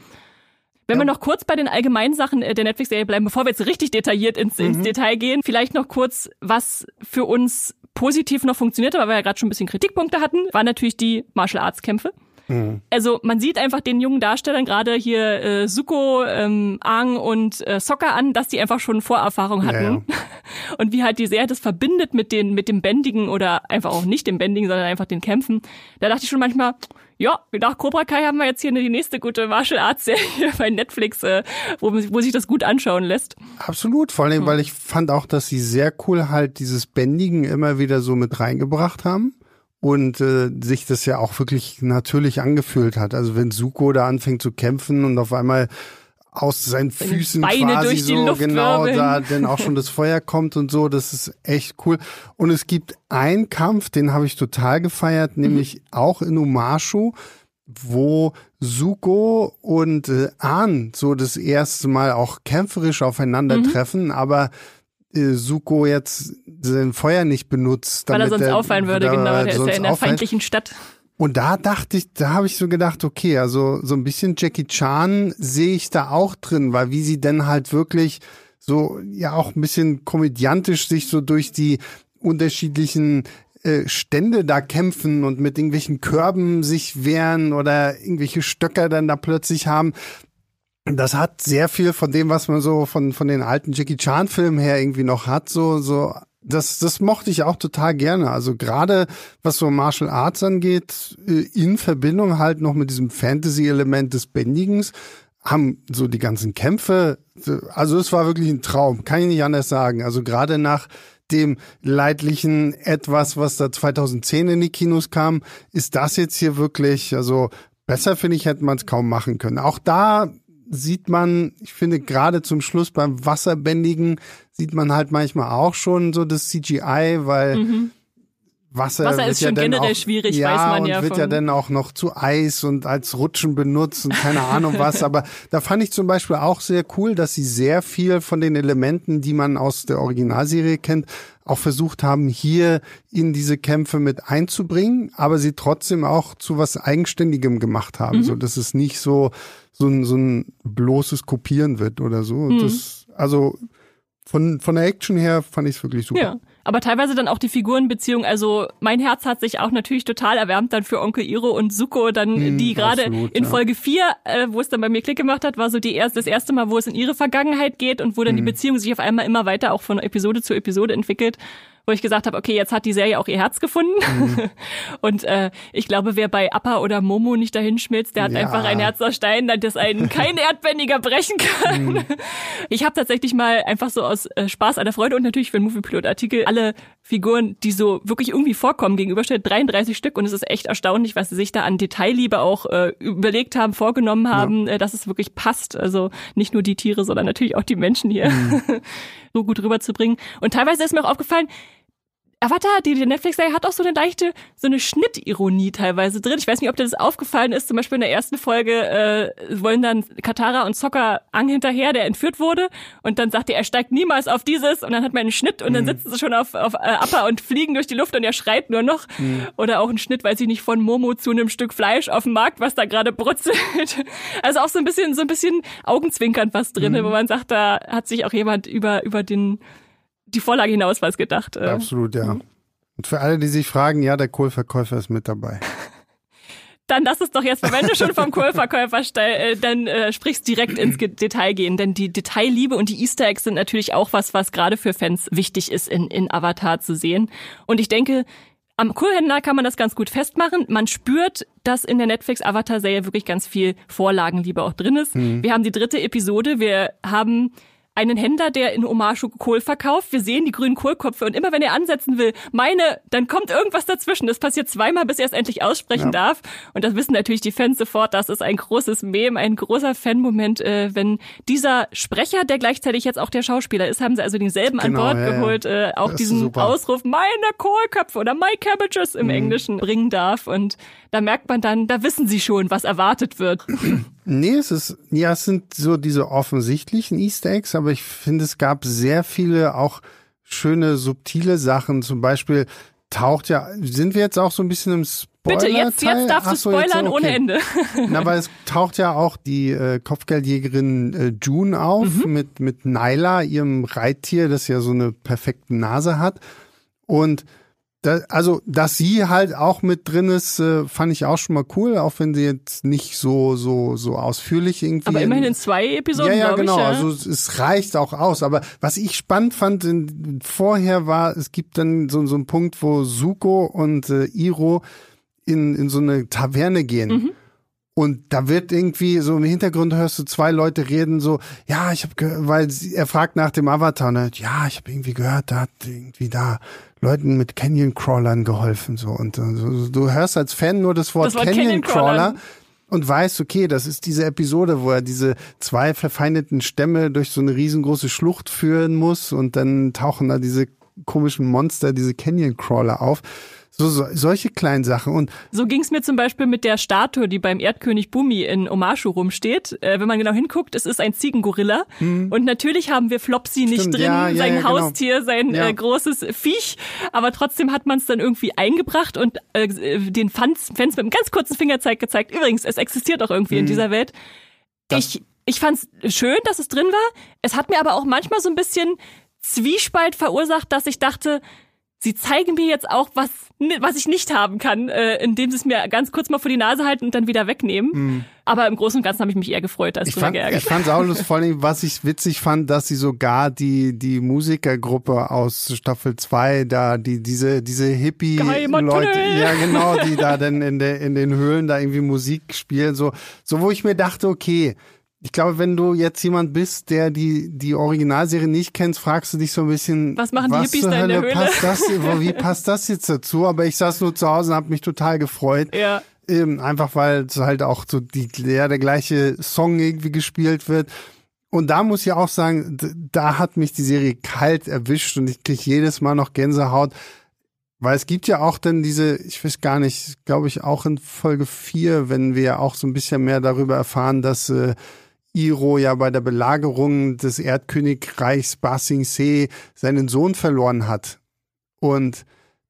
Wenn ja. wir noch kurz bei den allgemeinen Sachen äh, der Netflix-Serie bleiben, bevor wir jetzt richtig detailliert ins, mhm. ins Detail gehen, vielleicht noch kurz, was für uns positiv noch funktionierte, weil wir ja gerade schon ein bisschen Kritikpunkte hatten, waren natürlich die Martial Arts Kämpfe. Mhm. Also man sieht einfach den jungen Darstellern, gerade hier äh, Suko, ähm, Aang und äh, Sokka an, dass die einfach schon Vorerfahrung hatten. Ja, ja. Und wie halt die Serie das verbindet mit, den, mit dem Bändigen oder einfach auch nicht dem Bändigen, sondern einfach den Kämpfen. Da dachte ich schon manchmal, ja, nach Cobra Kai haben wir jetzt hier die nächste gute Martial Arts Serie bei Netflix, äh, wo, wo sich das gut anschauen lässt. Absolut, vor allem, hm. weil ich fand auch, dass sie sehr cool halt dieses Bändigen immer wieder so mit reingebracht haben und äh, sich das ja auch wirklich natürlich angefühlt hat. Also wenn Suko da anfängt zu kämpfen und auf einmal aus seinen Füßen Beine quasi so genau wirbeln. da denn auch schon das Feuer kommt und so, das ist echt cool. Und es gibt einen Kampf, den habe ich total gefeiert, nämlich mhm. auch in Umashu, wo Suko und äh, Ahn so das erste Mal auch kämpferisch aufeinandertreffen, mhm. aber Suko jetzt sein Feuer nicht benutzt. Weil er sonst der, auffallen würde, genau. Der ist ja in der auffällt. feindlichen Stadt. Und da dachte ich, da habe ich so gedacht, okay, also so ein bisschen Jackie Chan sehe ich da auch drin, weil wie sie denn halt wirklich so ja auch ein bisschen komödiantisch sich so durch die unterschiedlichen äh, Stände da kämpfen und mit irgendwelchen Körben sich wehren oder irgendwelche Stöcker dann da plötzlich haben das hat sehr viel von dem, was man so von, von den alten Jackie Chan Filmen her irgendwie noch hat, so, so, das, das mochte ich auch total gerne. Also gerade was so Martial Arts angeht, äh, in Verbindung halt noch mit diesem Fantasy-Element des Bändigens, haben so die ganzen Kämpfe, also es war wirklich ein Traum, kann ich nicht anders sagen. Also gerade nach dem leidlichen etwas, was da 2010 in die Kinos kam, ist das jetzt hier wirklich, also besser finde ich, hätte man es kaum machen können. Auch da sieht man, ich finde gerade zum Schluss beim Wasserbändigen sieht man halt manchmal auch schon so das CGI, weil mhm. Wasser, Wasser ist schon ja generell auch, schwierig, ja, weiß man und ja. wird ja dann auch noch zu Eis und als Rutschen benutzt und keine Ahnung was. Aber da fand ich zum Beispiel auch sehr cool, dass sie sehr viel von den Elementen, die man aus der Originalserie kennt, auch versucht haben, hier in diese Kämpfe mit einzubringen, aber sie trotzdem auch zu was Eigenständigem gemacht haben, mhm. so dass es nicht so so ein, so ein bloßes Kopieren wird oder so. Mhm. Das, also von, von der Action her fand ich es wirklich super. Ja. Aber teilweise dann auch die Figurenbeziehung. Also mein Herz hat sich auch natürlich total erwärmt dann für Onkel Iro und Suko, dann hm, die gerade in. Folge 4, äh, wo es dann bei mir Klick gemacht hat, war so die erste, das erste Mal, wo es in ihre Vergangenheit geht und wo dann hm. die Beziehung sich auf einmal immer weiter auch von Episode zu Episode entwickelt wo ich gesagt habe, okay, jetzt hat die Serie auch ihr Herz gefunden. Mhm. Und äh, ich glaube, wer bei Appa oder Momo nicht dahin schmilzt, der hat ja. einfach ein Herz aus Stein, das einen kein Erdbändiger brechen kann. Mhm. Ich habe tatsächlich mal einfach so aus äh, Spaß an der Freude und natürlich für den Moviepilot-Artikel alle Figuren, die so wirklich irgendwie vorkommen, gegenüberstellt, 33 Stück. Und es ist echt erstaunlich, was sie sich da an Detailliebe auch äh, überlegt haben, vorgenommen haben, ja. äh, dass es wirklich passt. Also nicht nur die Tiere, sondern natürlich auch die Menschen hier mhm. so gut rüberzubringen. Und teilweise ist mir auch aufgefallen, Avatar, die, die Netflix-Serie, hat auch so eine leichte, so eine Schnittironie teilweise drin. Ich weiß nicht, ob dir das aufgefallen ist. Zum Beispiel in der ersten Folge äh, wollen dann Katara und Sokka Ang hinterher, der entführt wurde. Und dann sagt er, er steigt niemals auf dieses. Und dann hat man einen Schnitt und dann mhm. sitzen sie schon auf, auf äh, Upper und fliegen durch die Luft und er schreit nur noch. Mhm. Oder auch ein Schnitt, weiß ich nicht, von Momo zu einem Stück Fleisch auf dem Markt, was da gerade brutzelt. Also auch so ein bisschen, so ein bisschen Augenzwinkern was drin, mhm. wo man sagt, da hat sich auch jemand über, über den die Vorlage hinaus was gedacht. Äh. Absolut, ja. Mhm. Und für alle, die sich fragen, ja, der Kohlverkäufer ist mit dabei. Dann lass es doch jetzt, wenn du schon vom Kohlverkäufer äh, dann äh, sprichst direkt ins Detail gehen, denn die Detailliebe und die Easter Eggs sind natürlich auch was, was gerade für Fans wichtig ist in, in Avatar zu sehen. Und ich denke, am Kohlhändler kann man das ganz gut festmachen. Man spürt, dass in der Netflix-Avatar-Serie wirklich ganz viel Vorlagenliebe auch drin ist. Mhm. Wir haben die dritte Episode. Wir haben einen Händler, der in Omashu Kohl verkauft. Wir sehen die grünen Kohlköpfe und immer wenn er ansetzen will, meine, dann kommt irgendwas dazwischen. Das passiert zweimal, bis er es endlich aussprechen ja. darf. Und das wissen natürlich die Fans sofort. Das ist ein großes Mem, ein großer Fanmoment, äh, wenn dieser Sprecher, der gleichzeitig jetzt auch der Schauspieler ist, haben sie also denselben genau, an Bord ja, geholt, äh, auch diesen Ausruf, meine Kohlköpfe oder my cabbages im mhm. Englischen bringen darf. Und da merkt man dann, da wissen sie schon, was erwartet wird. Nee, es ist, ja, es sind so diese offensichtlichen Easter Eggs, aber ich finde, es gab sehr viele auch schöne, subtile Sachen. Zum Beispiel taucht ja, sind wir jetzt auch so ein bisschen im Spoiler? Bitte, jetzt, jetzt darfst du spoilern so, okay. ohne Ende. Na, weil es taucht ja auch die äh, Kopfgeldjägerin äh, June auf mhm. mit, mit Nyla, ihrem Reittier, das ja so eine perfekte Nase hat. Und da, also, dass sie halt auch mit drin ist, äh, fand ich auch schon mal cool, auch wenn sie jetzt nicht so so so ausführlich irgendwie. Aber immerhin in zwei Episoden. Ja, ja, genau. Ich, ja. Also es reicht auch aus. Aber was ich spannend fand in, vorher war, es gibt dann so so einen Punkt, wo Suko und äh, Iro in in so eine Taverne gehen. Mhm. Und da wird irgendwie so im Hintergrund hörst du zwei Leute reden so, ja, ich habe weil sie, er fragt nach dem Avatar, ne, ja, ich habe irgendwie gehört, da hat irgendwie da Leuten mit Canyon Crawlern geholfen so. Und so, du hörst als Fan nur das Wort, das Canyon, Canyon Crawler. und weißt, okay, das ist diese Episode, wo er diese zwei verfeindeten Stämme durch so eine riesengroße Schlucht führen muss und dann tauchen da diese komischen Monster, diese Canyon Crawler auf. So, so, solche kleinen Sachen. Und so ging es mir zum Beispiel mit der Statue, die beim Erdkönig Bumi in Omashu rumsteht. Äh, wenn man genau hinguckt, es ist ein Ziegengorilla. Mhm. Und natürlich haben wir Flopsy Stimmt, nicht drin, ja, ja, sein ja, genau. Haustier, sein äh, großes Viech. Aber trotzdem hat man es dann irgendwie eingebracht und äh, den Fans, Fans mit einem ganz kurzen Fingerzeig gezeigt. Übrigens, es existiert auch irgendwie mhm. in dieser Welt. Das ich ich fand es schön, dass es drin war. Es hat mir aber auch manchmal so ein bisschen Zwiespalt verursacht, dass ich dachte, sie zeigen mir jetzt auch, was, was ich nicht haben kann, äh, indem sie es mir ganz kurz mal vor die Nase halten und dann wieder wegnehmen. Mhm. Aber im Großen und Ganzen habe ich mich eher gefreut als ich fand, geärgert. Ich fand es auch vor allem, was ich witzig fand, dass sie sogar die, die Musikergruppe aus Staffel 2 da, die, diese, diese Hippie-Leute, ja genau, die da dann in, der, in den Höhlen da irgendwie Musik spielen, so, so wo ich mir dachte, okay, ich glaube, wenn du jetzt jemand bist, der die, die Originalserie nicht kennt, fragst du dich so ein bisschen, was machen die was Hippies da in der Höhle? Passt das, wie passt das jetzt dazu? Aber ich saß nur zu Hause und habe mich total gefreut. Ja. Ähm, einfach weil es halt auch so die, ja, der gleiche Song irgendwie gespielt wird. Und da muss ich auch sagen, da hat mich die Serie kalt erwischt und ich kriege jedes Mal noch Gänsehaut. Weil es gibt ja auch dann diese, ich weiß gar nicht, glaube ich auch in Folge 4, wenn wir auch so ein bisschen mehr darüber erfahren, dass äh, Iro ja bei der Belagerung des Erdkönigreichs Basing Se seinen Sohn verloren hat. Und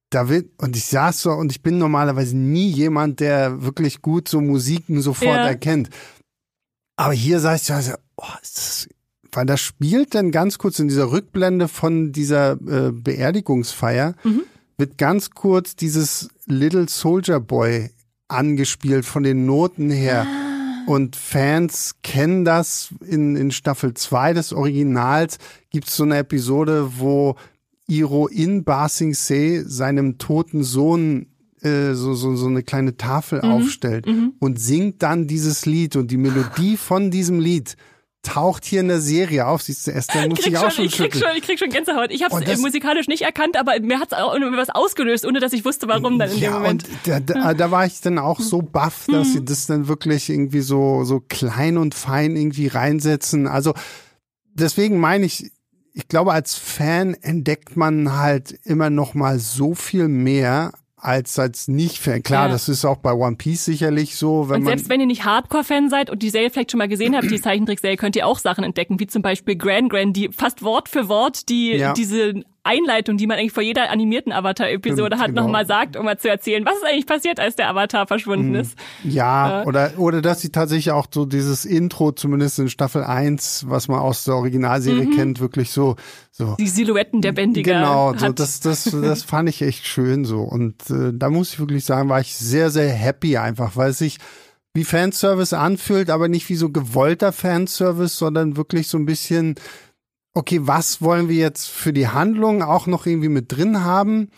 da wird, und ich saß so, und ich bin normalerweise nie jemand, der wirklich gut so Musiken sofort ja. erkennt. Aber hier sag ich also, oh, ist das, weil das spielt dann ganz kurz in dieser Rückblende von dieser äh, Beerdigungsfeier, mhm. wird ganz kurz dieses Little Soldier Boy angespielt von den Noten her. Ah und Fans kennen das. In, in Staffel 2 des Originals gibt es so eine Episode, wo Iro in Ba Sing Se seinem toten Sohn äh, so, so, so eine kleine Tafel mhm. aufstellt mhm. und singt dann dieses Lied und die Melodie von diesem Lied taucht hier in der Serie auf. Siehst du, Esther muss ich auch schon, ich krieg schon, ich krieg schon Gänsehaut. Ich habe es musikalisch nicht erkannt, aber mir hat es auch was ausgelöst, ohne dass ich wusste, warum dann in ja, dem Moment. Und da, da, da war ich dann auch so baff, dass mhm. sie das dann wirklich irgendwie so, so klein und fein irgendwie reinsetzen. Also deswegen meine ich, ich glaube, als Fan entdeckt man halt immer noch mal so viel mehr als als Nicht-Fan. Klar, Ja. das ist auch bei One Piece sicherlich so, wenn Und man selbst wenn ihr nicht Hardcore-Fan seid und die Serie vielleicht schon mal gesehen habt, die Zeichentrickserie, könnt ihr auch Sachen entdecken, wie zum Beispiel Gran Gran, die fast Wort für Wort die Ja. diese Einleitung, die man eigentlich vor jeder animierten Avatar-Episode hat, genau. nochmal sagt, um mal zu erzählen, was ist eigentlich passiert, als der Avatar verschwunden ist. Ja, oder, oder dass sie tatsächlich auch so dieses Intro, zumindest in Staffel 1, was man aus der Originalserie Mhm. kennt, wirklich so, so. Die Silhouetten der Bändiger. Genau, so, hat. das, das, das fand ich echt schön so. Und äh, da muss ich wirklich sagen, war ich sehr, sehr happy einfach, weil es sich wie Fanservice anfühlt, aber nicht wie so gewollter Fanservice, sondern wirklich so ein bisschen, okay, was wollen wir jetzt für die Handlung auch noch irgendwie mit drin haben?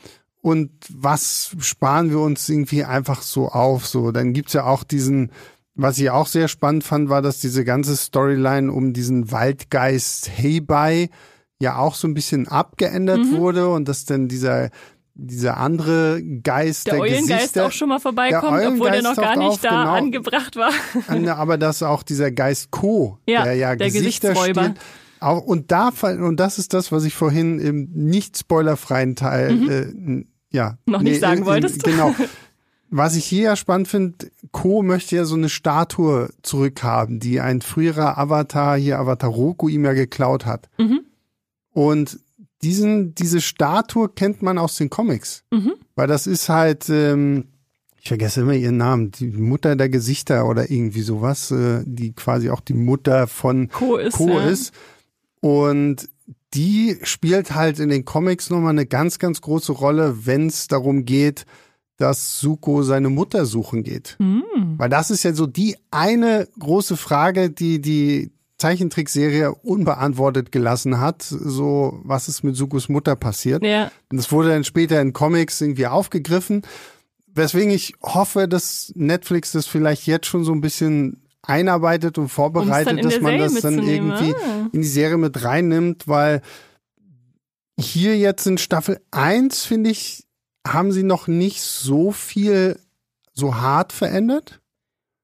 Und was sparen wir uns irgendwie einfach so auf? So, dann gibt's ja auch diesen, was ich auch sehr spannend fand, war, dass diese ganze Storyline um diesen Waldgeist Heybei ja auch so ein bisschen abgeändert Mhm. wurde und dass dann dieser dieser andere Geist der der, Eulengeist Gesichter, auch schon mal vorbeikommt, Der obwohl der noch gar nicht auf, da genau. angebracht war. Aber dass auch dieser Geist Co, Ja, der ja der Gesichter Gesichtsräuber. Auch, und da und das ist das, was ich vorhin im nicht spoilerfreien Teil äh, n- ja Mhm. Noch nicht sagen äh, wolltest. Genau. Was ich hier ja spannend finde, Co möchte ja so eine Statue zurückhaben, die ein früherer Avatar hier Avatar Roku ihm ja geklaut hat. Mhm. Und diesen diese Statue kennt man aus den Comics, Mhm. weil das ist halt ähm, ich vergesse immer ihren Namen, die Mutter der Gesichter oder irgendwie sowas, äh, die quasi auch die Mutter von Co ist. Co ja. ist. Und die spielt halt in den Comics nochmal eine ganz, ganz große Rolle, wenn es darum geht, dass Suko seine Mutter suchen geht. Hm. Weil das ist ja so die eine große Frage, die die Zeichentrickserie unbeantwortet gelassen hat, so was ist mit Sukos Mutter passiert. Ja. Und das wurde dann später in Comics irgendwie aufgegriffen. Weswegen ich hoffe, dass Netflix das vielleicht jetzt schon so ein bisschen einarbeitet und vorbereitet, dass man das dann irgendwie ah. in die Serie mit reinnimmt, weil hier jetzt in Staffel 1, finde ich, haben sie noch nicht so viel so hart verändert.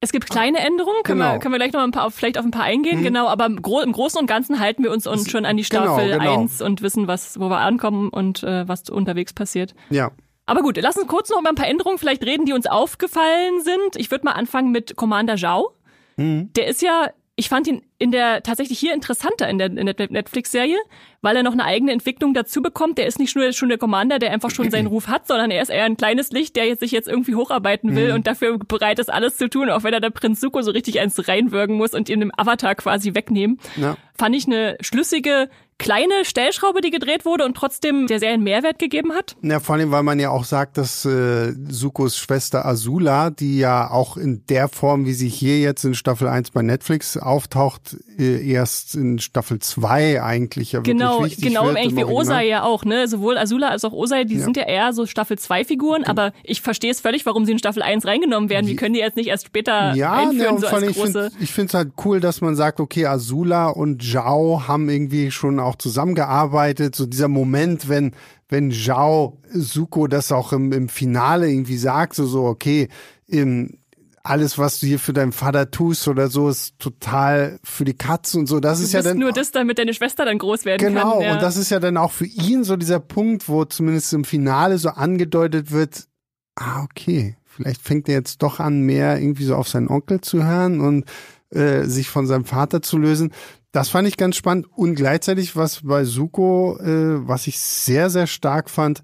Es gibt kleine Änderungen, können, Genau. wir, können wir gleich noch ein paar, auf, vielleicht auf ein paar eingehen, Mhm. genau, aber im, Gro im Großen und Ganzen halten wir uns, uns schon an die Genau, Staffel genau. 1 und wissen, was, wo wir ankommen und äh, was unterwegs passiert. Ja. Aber gut, lass uns kurz noch über ein paar Änderungen vielleicht reden, die uns aufgefallen sind. Ich würde mal anfangen mit Commander Zhao. Mhm. Der ist ja, ich fand ihn in der tatsächlich hier interessanter in der, in der Netflix-Serie, weil er noch eine eigene Entwicklung dazu bekommt. Der ist nicht nur schon der Commander, der einfach schon seinen Ruf hat, sondern er ist eher ein kleines Licht, der jetzt sich jetzt irgendwie hocharbeiten will Mhm. und dafür bereit ist, alles zu tun, auch wenn er der Prinz Zuko so richtig eins reinwürgen muss und ihn im Avatar quasi wegnehmen. ja. Fand ich eine schlüssige kleine Stellschraube, die gedreht wurde und trotzdem der Serie einen Mehrwert gegeben hat. Ja, vor allem, weil man ja auch sagt, dass äh, Sukos Schwester Azula, die ja auch in der Form, wie sie hier jetzt in Staffel 1 bei Netflix auftaucht, äh, erst in Staffel 2 eigentlich ja Genau, wirklich wichtig genau wird eigentlich wie. Osai ja auch, ne? Sowohl Azula als auch Osai, die Ja. sind ja eher so Staffel 2 Figuren, aber ich verstehe es völlig, warum sie in Staffel 1 reingenommen werden. Wie können die jetzt nicht erst später Ja, einführen, ne, und so als ich große. finde ich finde es halt cool, dass man sagt, okay, Azula und Zhao haben irgendwie schon auch zusammengearbeitet. So dieser Moment, wenn, wenn Zhao Suko das auch im, im Finale irgendwie sagt, so, so, okay, im, alles, was du hier für deinen Vater tust oder so, ist total für die Katze und so. Das Du ist ja dann nur das, damit deine Schwester dann groß werden Genau, kann. Ja. und das ist ja dann auch für ihn so dieser Punkt, wo zumindest im Finale so angedeutet wird, ah, okay, vielleicht fängt er jetzt doch an, mehr irgendwie so auf seinen Onkel zu hören und äh, sich von seinem Vater zu lösen. Das fand ich ganz spannend und gleichzeitig, was bei Suko, äh, was ich sehr, sehr stark fand,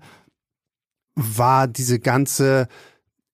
war diese ganze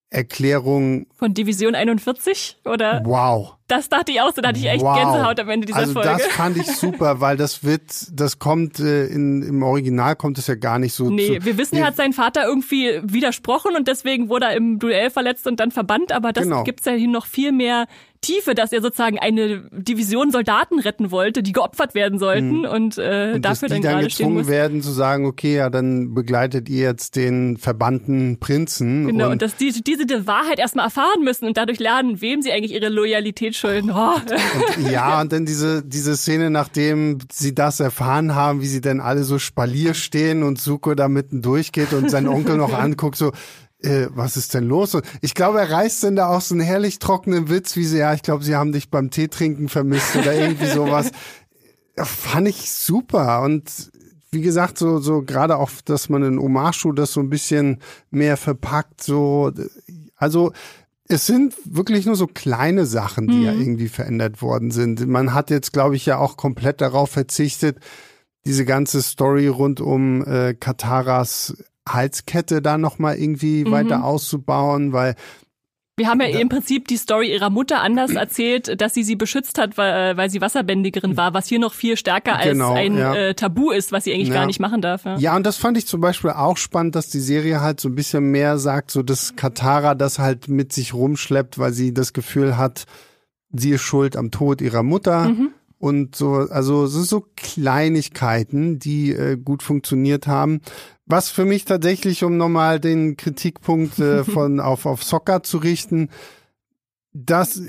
Erklärung, Von Division 41 oder? wow. Das dachte ich auch so, da hatte ich echt Wow. Gänsehaut am Ende dieser also Folge. das fand ich super, weil das wird, das kommt äh, in, im Original kommt es ja gar nicht so. Nee, zu, wir wissen, er hat seinen Vater irgendwie widersprochen und deswegen wurde er im Duell verletzt und dann verbannt, aber das Genau. gibt's ja hier noch viel mehr Tiefe, dass er sozusagen eine Division Soldaten retten wollte, die geopfert werden sollten und, äh, und dass dafür die dann dann gerade stehen gezwungen muss. werden zu sagen, okay, ja, dann begleitet ihr jetzt den verbannten Prinzen. Genau, und, und dass die, diese die Wahrheit erstmal erfahren müssen und dadurch lernen, wem sie eigentlich ihre Loyalität schulden. Oh. ja, und dann diese, diese Szene, nachdem sie das erfahren haben, wie sie dann alle so Spalier stehen und Suko da mitten durchgeht und sein Onkel noch anguckt, so, äh, was ist denn los? Und ich glaube, er reißt dann da auch so einen herrlich trockenen Witz, wie sie, ja, ich glaube, sie haben dich beim Tee trinken vermisst oder irgendwie sowas. fand ich super und wie gesagt, so, so gerade auch, dass man in Omashu das so ein bisschen mehr verpackt, so, also, es sind wirklich nur so kleine Sachen, die mhm. ja irgendwie verändert worden sind. Man hat jetzt, glaube ich, ja auch komplett darauf verzichtet, diese ganze Story rund um äh, Kataras Halskette da nochmal irgendwie mhm. weiter auszubauen, weil wir haben ja, ja, im Prinzip die Story ihrer Mutter anders erzählt, dass sie sie beschützt hat, weil, weil sie Wasserbändigerin war, was hier noch viel stärker als genau, ein ja. äh, Tabu ist, was sie eigentlich ja. gar nicht machen darf. Ja. ja, und das fand ich zum Beispiel auch spannend, dass die Serie halt so ein bisschen mehr sagt, so dass Katara das halt mit sich rumschleppt, weil sie das Gefühl hat, sie ist schuld am Tod ihrer Mutter. Mhm. Und so, also es sind so Kleinigkeiten, die äh, gut funktioniert haben. Was für mich tatsächlich, um nochmal den Kritikpunkt äh, von auf, auf Soccer zu richten, das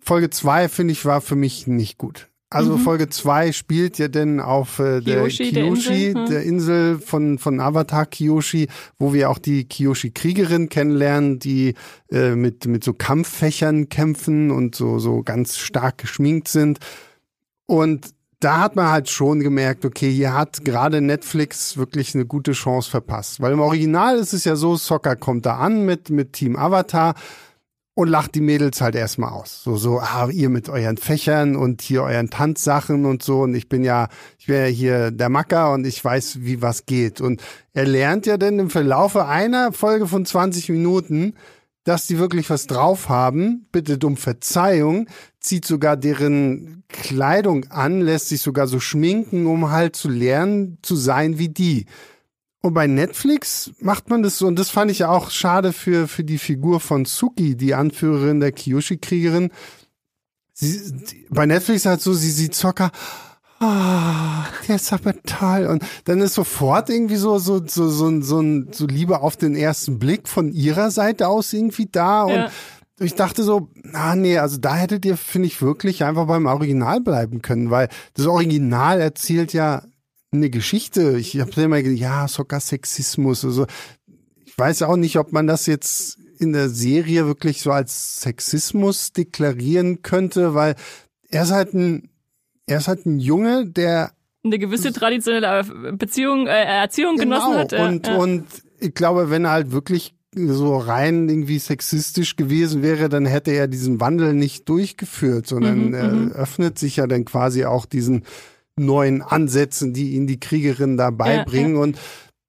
Folge zwei finde ich war für mich nicht gut. Also mhm. Folge zwei spielt ja denn auf äh, der Kyoshi, der, Insel, hm. der Insel von, von Avatar Kyoshi, wo wir auch die Kyoshi-Kriegerin kennenlernen, die äh, mit, mit so Kampffächern kämpfen und so, so ganz stark geschminkt sind. Und da hat man halt schon gemerkt, okay, hier hat gerade Netflix wirklich eine gute Chance verpasst. Weil im Original ist es ja so, Soccer kommt da an mit, mit Team Avatar und lacht die Mädels halt erstmal aus. So, so, ah, ihr mit euren Fächern und hier euren Tanzsachen und so. Und ich bin ja, ich wäre ja hier der Macker und ich weiß, wie was geht. Und er lernt ja dann im Verlaufe einer Folge von 20 Minuten, dass die wirklich was drauf haben, bittet um Verzeihung, zieht sogar deren Kleidung an, lässt sich sogar so schminken, um halt zu lernen, zu sein wie die. Und bei Netflix macht man das so, und das fand ich ja auch schade für, für die Figur von Suki, die Anführerin der Kyoshi-Kriegerin. Bei Netflix halt so, sie sieht Zocker, ah, der ist aber toll. Und dann ist sofort irgendwie so, so, so, so, so, so Liebe auf den ersten Blick von ihrer Seite aus irgendwie da. Und ich dachte so, ah nee, also da hättet ihr, finde ich, wirklich einfach beim Original bleiben können, weil das Original erzählt ja eine Geschichte. Ich habe immer gedacht, ja, sogar Sexismus. Also ich weiß auch nicht, ob man das jetzt in der Serie wirklich so als Sexismus deklarieren könnte, weil er ist halt ein er ist halt ein Junge, der eine gewisse traditionelle Beziehung, äh, Erziehung genau, genossen hat. Äh, und, ja. und ich glaube, wenn er halt wirklich so rein irgendwie sexistisch gewesen wäre, dann hätte er diesen Wandel nicht durchgeführt, sondern mhm, er mhm. öffnet sich ja dann quasi auch diesen neuen Ansätzen, die ihn die Kriegerin da beibringen. Ja, ja. Und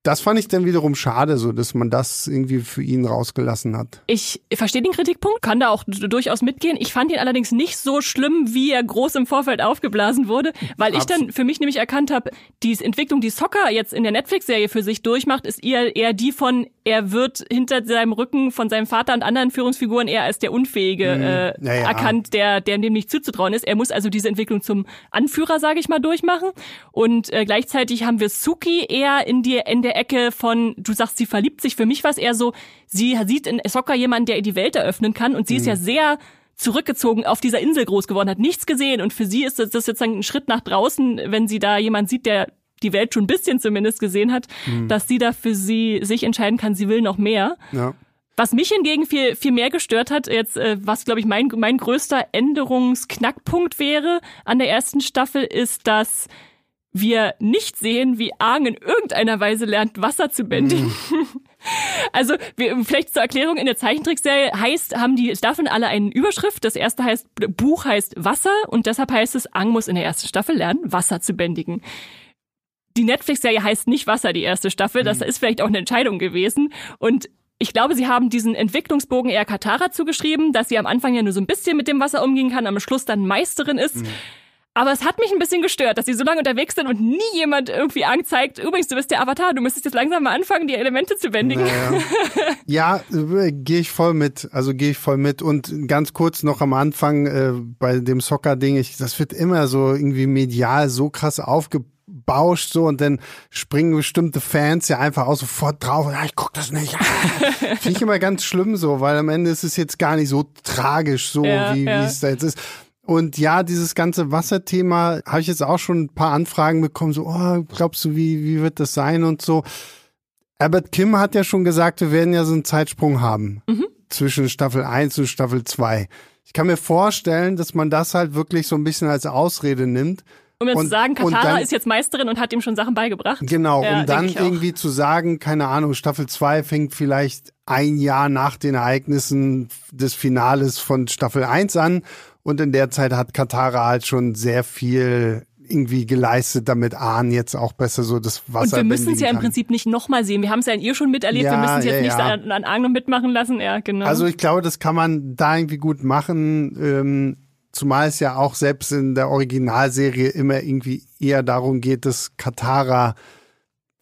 das fand ich dann wiederum schade, so dass man das irgendwie für ihn rausgelassen hat. Ich verstehe den Kritikpunkt, kann da auch durchaus mitgehen. Ich fand ihn allerdings nicht so schlimm, wie er groß im Vorfeld aufgeblasen wurde, weil ich dann für mich nämlich erkannt habe, die Entwicklung, die Soccer jetzt in der Netflix-Serie für sich durchmacht, ist eher, eher die von, er wird hinter seinem Rücken von seinem Vater und anderen Führungsfiguren eher als der Unfähige mhm. äh, naja. erkannt, der, der dem nicht zuzutrauen ist. Er muss also diese Entwicklung zum Anführer, sage ich mal, durchmachen. Und äh, gleichzeitig haben wir Suki eher in, die, in der Ecke von, du sagst, sie verliebt sich. Für mich war es eher so, sie sieht in Sokka jemanden, der ihr die Welt eröffnen kann und sie mhm. ist ja sehr zurückgezogen auf dieser Insel groß geworden, hat nichts gesehen und für sie ist das, sozusagen ein Schritt nach draußen, wenn sie da jemand sieht, der die Welt schon ein bisschen zumindest gesehen hat, mhm. dass sie da für sie sich entscheiden kann, sie will noch mehr. Ja. Was mich hingegen viel, viel mehr gestört hat, jetzt, äh, was glaube ich mein, mein größter Änderungsknackpunkt wäre an der ersten Staffel, ist, dass wir nicht sehen, wie Aang in irgendeiner Weise lernt, Wasser zu bändigen. Mhm. Also, wir, vielleicht zur Erklärung, in der Zeichentrickserie heißt, haben die Staffeln alle eine Überschrift. Das erste heißt, Buch heißt Wasser und deshalb heißt es, Aang muss in der ersten Staffel lernen, Wasser zu bändigen. Die Netflix-Serie heißt nicht Wasser, die erste Staffel. Das mhm. ist vielleicht auch eine Entscheidung gewesen. Und ich glaube, sie haben diesen Entwicklungsbogen eher Katara zugeschrieben, dass sie am Anfang ja nur so ein bisschen mit dem Wasser umgehen kann, am Schluss dann Meisterin ist. Mhm. Aber es hat mich ein bisschen gestört, dass sie so lange unterwegs sind und nie jemand irgendwie anzeigt, übrigens, du bist der Avatar, du müsstest jetzt langsam mal anfangen, die Elemente zu bändigen. Naja. ja, äh, gehe ich voll mit. Also gehe ich voll mit. Und ganz kurz noch am Anfang äh, bei dem Soccer-Ding, das wird immer so irgendwie medial so krass aufgebauscht so und dann springen bestimmte Fans ja einfach auch sofort drauf. Ja, ich guck das nicht. Finde ich immer ganz schlimm so, weil am Ende ist es jetzt gar nicht so tragisch so, ja, wie, ja. wie es da jetzt ist. Und ja, dieses ganze Wasserthema habe ich jetzt auch schon ein paar Anfragen bekommen, so, oh, glaubst du, wie, wie wird das sein und so. Albert Kim hat ja schon gesagt, wir werden ja so einen Zeitsprung haben mhm. zwischen Staffel 1 und Staffel 2. Ich kann mir vorstellen, dass man das halt wirklich so ein bisschen als Ausrede nimmt, um jetzt Und- zu sagen, Katara dann- ist jetzt Meisterin und hat ihm schon Sachen beigebracht. Genau, Ja, um dann irgendwie zu sagen, keine Ahnung, Staffel 2 fängt vielleicht ein Jahr nach den Ereignissen des Finales von Staffel 1 an und in der Zeit hat Katara halt schon sehr viel irgendwie geleistet, damit Ahn jetzt auch besser so das Wasser Und wir müssen es ja im. Prinzip nicht nochmal sehen. Wir haben es ja in ihr schon miterlebt. wir Ja, müssen es jetzt ja, nicht ja. an, an Arno mitmachen lassen. Ja, genau. Also ich glaube, das kann man da irgendwie gut machen. Ähm, zumal es ja auch selbst in der Originalserie immer irgendwie eher darum geht, dass Katara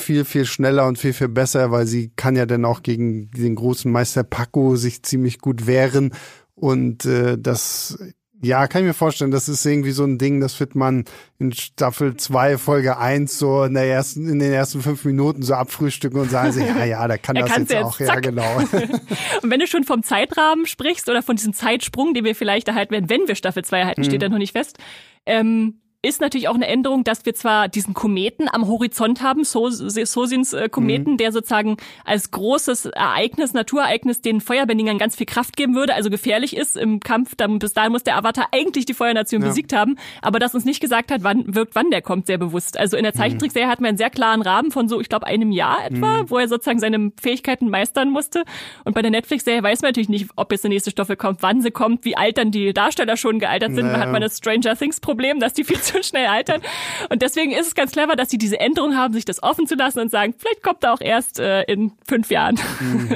viel, viel schneller und viel, viel besser, weil sie kann ja dann auch gegen den großen Meister Paco sich ziemlich gut wehren. Und äh, das, ja, kann ich mir vorstellen, das ist irgendwie so ein Ding, das wird man in Staffel 2, Folge 1 so in, der ersten, in den ersten fünf Minuten so abfrühstücken und sagen, sie, ja, ja, der kann das jetzt, jetzt, auch. Ja, zack. genau. Und wenn du schon vom Zeitrahmen sprichst oder von diesem Zeitsprung, den wir vielleicht erhalten werden, wenn wir Staffel 2 erhalten, Mhm. steht da noch nicht fest, ähm, ist natürlich auch eine Änderung, dass wir zwar diesen Kometen am Horizont haben, So- Sosins äh, Kometen, Mhm. der sozusagen als großes Ereignis, Naturereignis den Feuerbändigern ganz viel Kraft geben würde, also gefährlich ist im Kampf. Dann, bis dahin muss der Avatar eigentlich die Feuernation Ja. besiegt haben, aber das uns nicht gesagt hat, wann wirkt, wann der kommt, sehr bewusst. Also in der Zeichentrickserie hatten wir einen sehr klaren Rahmen von so, ich glaube, einem Jahr etwa, wo er sozusagen seine Fähigkeiten meistern musste. Und bei der Netflix-Serie weiß man natürlich nicht, ob jetzt eine nächste Staffel kommt, wann sie kommt, wie alt dann die Darsteller schon gealtert sind. Man Naja. hat man das Stranger Things-Problem, dass die viel zu schnell altern. Und deswegen ist es ganz clever, dass sie diese Änderung haben, sich das offen zu lassen und sagen, vielleicht kommt er auch erst äh, in fünf Jahren.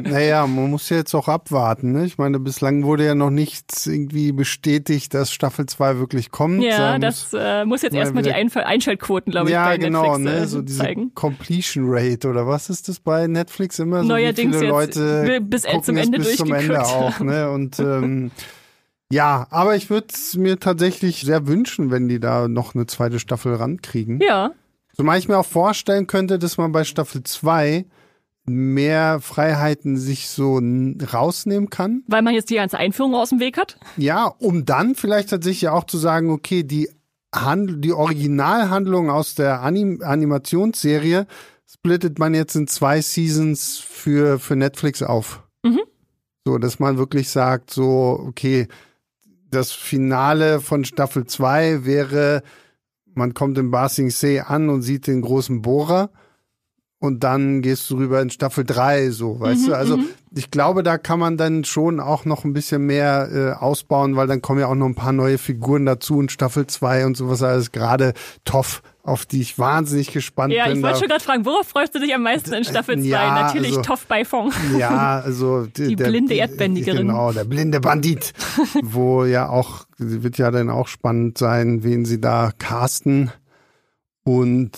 Naja, man muss ja jetzt auch abwarten. Ne? Ich meine, bislang wurde ja noch nichts irgendwie bestätigt, dass Staffel 2 wirklich kommt. Ja, Da das äh, muss jetzt mal erstmal die Einf Einschaltquoten, glaube ich, ja, bei genau, Netflix ne? äh, So diese zeigen. Completion Rate oder was ist das bei Netflix immer? So Neuerdings wie viele jetzt Leute bis- gucken zum Ende bis zum Ende auch, ne? Und ähm, ja, aber ich würde es mir tatsächlich sehr wünschen, wenn die da noch eine zweite Staffel rankriegen. Ja, Zumal ich mir auch vorstellen könnte, dass man bei Staffel 2 mehr Freiheiten sich so rausnehmen kann. weil man jetzt die ganze Einführung aus dem Weg hat. Ja, um dann vielleicht tatsächlich ja auch zu sagen, okay, die, Hand die Originalhandlung aus der Anim Animationsserie splittet man jetzt in zwei Seasons für, für Netflix auf. Mhm. So, dass man wirklich sagt, so, okay, das Finale von Staffel 2 wäre, man kommt in Ba Sing Se an und sieht den großen Bohrer und dann gehst du rüber in Staffel 3, so, weißt Mhm, du? Also ich glaube, da kann man dann schon auch noch ein bisschen mehr äh, ausbauen, weil dann kommen ja auch noch ein paar neue Figuren dazu in Staffel 2 und sowas alles. Gerade Toff, auf die ich wahnsinnig gespannt Ja, bin. ich wollte schon gerade fragen, worauf freust du dich am meisten in Staffel 2? Ja, Natürlich also- Toff bei Fong. Ja, also Die blinde Erdbändigerin. Genau, der blinde Bandit, wo ja auch wird ja dann auch spannend sein, wen sie da casten. Und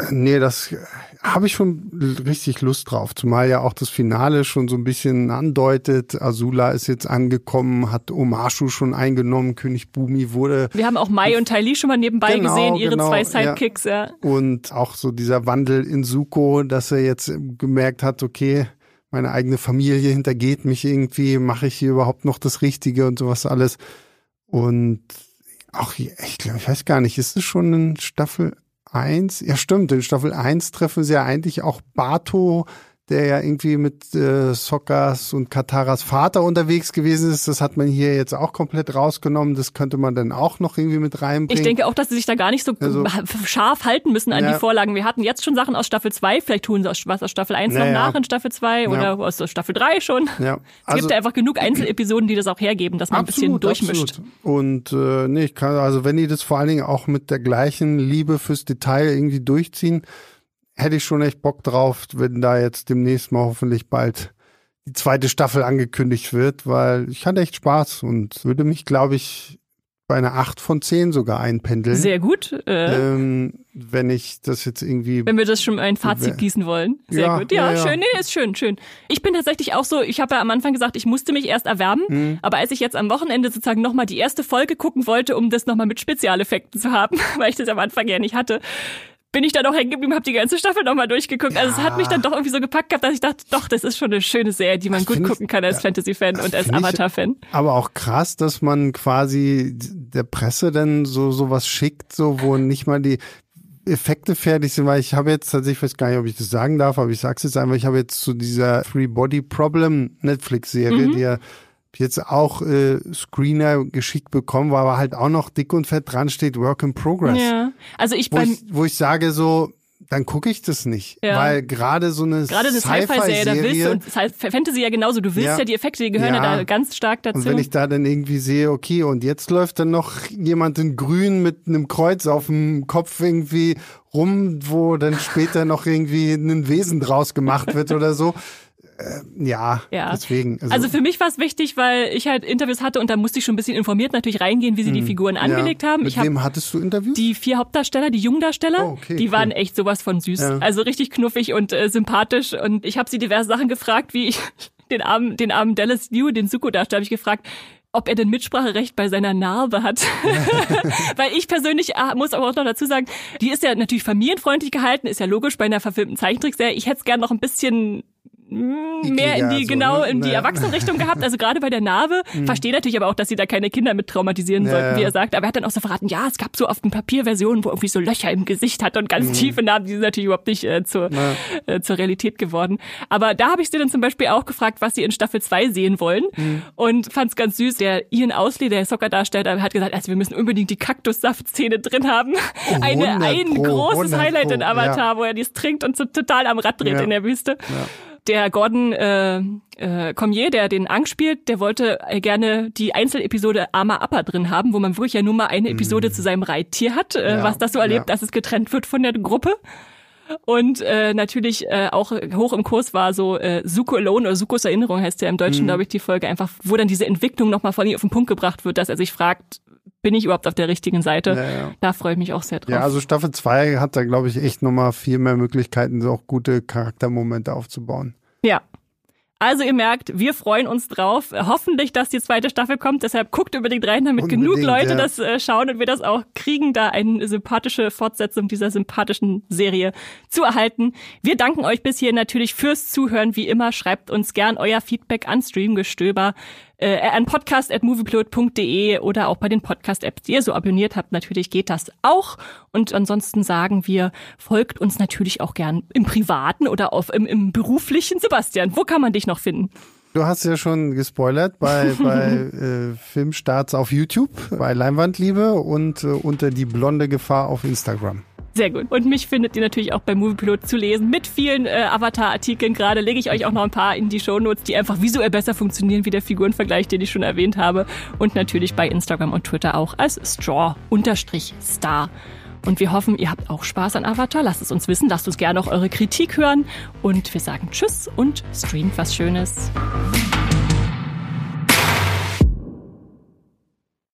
äh, nee, das habe ich schon richtig Lust drauf, zumal ja auch das Finale schon so ein bisschen andeutet. Azula ist jetzt angekommen, hat Omashu schon eingenommen, König Bumi wurde Wir haben auch Mai und Ty Lee schon mal nebenbei Genau, gesehen, ihre genau, zwei ja. Sidekicks, ja. und auch so dieser Wandel in Suko, dass er jetzt gemerkt hat, okay, meine eigene Familie hintergeht mich irgendwie, mache ich hier überhaupt noch das Richtige und sowas alles. Und auch, hier- ich glaube, ich weiß gar nicht, ist es schon in Staffel 1? Ja, stimmt, in Staffel 1 treffen sie ja eigentlich auch Bato, der ja irgendwie mit äh, Sokkas und Kataras Vater unterwegs gewesen ist. Das hat man hier jetzt auch komplett rausgenommen. Das könnte man dann auch noch irgendwie mit reinbringen. Ich denke auch, dass sie sich da gar nicht so Also- scharf halten müssen an Ja. die Vorlagen. Wir hatten jetzt schon Sachen aus Staffel 2, vielleicht tun sie aus, was aus Staffel 1 noch Naja. nach in Staffel 2 oder aus Staffel 3 schon. ja, Es gibt ja einfach genug Einzelepisoden, die das auch hergeben, dass man ein bisschen durchmischt. Absolut. Und äh, nee, ich kann, also wenn die das vor allen Dingen auch mit der gleichen Liebe fürs Detail irgendwie durchziehen, hätte ich schon echt Bock drauf, wenn da jetzt demnächst mal hoffentlich bald die zweite Staffel angekündigt wird, weil ich hatte echt Spaß und würde mich, glaube ich, bei einer 8 von 10 sogar einpendeln. Sehr gut. Äh, ähm, wenn ich das jetzt irgendwie wenn wir das schon ein Fazit gießen wollen. Sehr Ja, gut. Ja, ja, schön. Nee, ist schön, schön. Ich bin tatsächlich auch so, ich habe ja am Anfang gesagt, ich musste mich erst erwärmen, Mhm. aber als ich jetzt am Wochenende sozusagen nochmal die erste Folge gucken wollte, um das nochmal mit Spezialeffekten zu haben, weil ich das am Anfang ja nicht hatte, bin ich da noch hängen geblieben, habe die ganze Staffel nochmal durchgeguckt. Also es hat mich dann doch irgendwie so gepackt gehabt, dass ich dachte, doch, das ist schon eine schöne Serie, die man Das gut find ich- gucken kann als ja, Fantasy-Fan und als Avatar-Fan. Aber auch krass, dass man quasi der Presse dann so sowas schickt, so wo nicht mal die Effekte fertig sind, weil ich habe jetzt tatsächlich, ich weiß gar nicht, ob ich das sagen darf, aber ich sag's jetzt einfach, ich habe jetzt zu dieser Free Body Problem Netflix-Serie, Mhm. die ja jetzt auch äh, Screener geschickt bekommen, wo aber halt auch noch dick und fett dran steht Work in Progress. Ja, also ich Wo beim ich, wo ich sage so, dann gucke ich das nicht. Ja. Weil gerade so eine, gerade eine Sci-Fi-Serie, da willst du, und Fantasy ja genauso, du willst ja, Ja. die Effekte, die gehören ja, Ja. da ganz stark dazu. Und wenn ich da dann irgendwie sehe, okay, und jetzt läuft dann noch jemand in grün mit einem Kreuz auf dem Kopf irgendwie rum, wo dann später noch irgendwie ein Wesen draus gemacht wird oder so. Äh, ja, Ja. deswegen. Also für mich war es wichtig, weil ich halt Interviews hatte und da musste ich schon ein bisschen informiert natürlich reingehen, wie sie die Figuren angelegt ja. haben. Mit Ich habe wem hattest du Interviews? die vier Hauptdarsteller, die Jungdarsteller, Oh, okay, die cool. waren echt sowas von süß. Ja. Also richtig knuffig und äh, sympathisch. Und ich habe sie diverse Sachen gefragt, wie ich den armen, den armen Dallas New, den Suko-Darsteller, habe ich gefragt, ob er denn Mitspracherecht bei seiner Narbe hat. Weil ich persönlich ah, muss aber auch noch dazu sagen, die ist ja natürlich familienfreundlich gehalten, ist ja logisch bei einer verfilmten Zeichentrickserie. Ich hätte es gern noch ein bisschen mehr in die, so, genau, ne? in die. Erwachsenenrichtung gehabt, also gerade bei der Narbe. Verstehe natürlich aber auch, dass sie da keine Kinder mit traumatisieren Ja, sollten, wie ja. er sagt. Aber er hat dann auch so verraten, ja, es gab so oft eine Papierversion, wo irgendwie so Löcher im Gesicht hat und ganz tiefe Narben, die sind natürlich überhaupt nicht äh, zur, äh, zur Realität geworden. Aber da habe ich sie dann zum Beispiel auch gefragt, was sie in Staffel 2 sehen wollen und fand es ganz süß. Der Ian Ausley, der Soccer-Darsteller, hat gesagt, also wir müssen unbedingt die Kaktussaft-Szene drin haben. Eine, 100 ein Pro, großes 100 Highlight in Pro, Avatar, wo er dies trinkt und so total am Rad dreht Ja. in der Wüste. Der Gordon äh, äh, Cormier, der den Ang spielt, der wollte äh, gerne die Einzelepisode Arma Upper drin haben, wo man wirklich ja nur mal eine Episode zu seinem Reittier hat, äh, Mhm. Ja, was das so erlebt, ja. dass es getrennt wird von der Gruppe. Und äh, natürlich äh, auch hoch im Kurs war so äh, Suko Alone oder Sukos Erinnerung heißt ja im Mhm. Deutschen, glaube ich, die Folge einfach, wo dann diese Entwicklung nochmal von ihm auf den Punkt gebracht wird, dass er sich fragt, bin ich überhaupt auf der richtigen Seite? Ja, ja. Da freue ich mich auch sehr drauf. Ja, also Staffel 2 hat da, glaube ich, echt nochmal viel mehr Möglichkeiten, so auch gute Charaktermomente aufzubauen. Ja. Also ihr merkt, wir freuen uns drauf. Hoffentlich, dass die zweite Staffel kommt. Deshalb guckt unbedingt rein, damit Unbedingt, genug Leute ja. das äh, schauen und wir das auch kriegen, da eine sympathische Fortsetzung dieser sympathischen Serie zu erhalten. Wir danken euch bis hier natürlich fürs Zuhören. Wie immer, schreibt uns gern euer Feedback an Streamgestöber äh, an podcast.moviepilot.de oder auch bei den Podcast-Apps, die ihr so abonniert habt. Natürlich geht das auch. Und ansonsten sagen wir, folgt uns natürlich auch gern im Privaten oder auf, im, im Beruflichen. Sebastian, wo kann man dich noch finden? Du hast ja schon gespoilert bei, bei äh, Filmstarts auf YouTube, bei Leinwandliebe und äh, unter die blonde Gefahr auf Instagram. Sehr gut. Und mich findet ihr natürlich auch bei Moviepilot zu lesen mit vielen äh, Avatar-Artikeln. Gerade lege ich euch auch noch ein paar in die Shownotes, die einfach visuell besser funktionieren wie der Figurenvergleich, den ich schon erwähnt habe. Und natürlich bei Instagram und Twitter auch als Straw-Star. Und wir hoffen, ihr habt auch Spaß an Avatar. Lasst es uns wissen. Lasst uns gerne auch eure Kritik hören. Und wir sagen Tschüss und streamt was Schönes.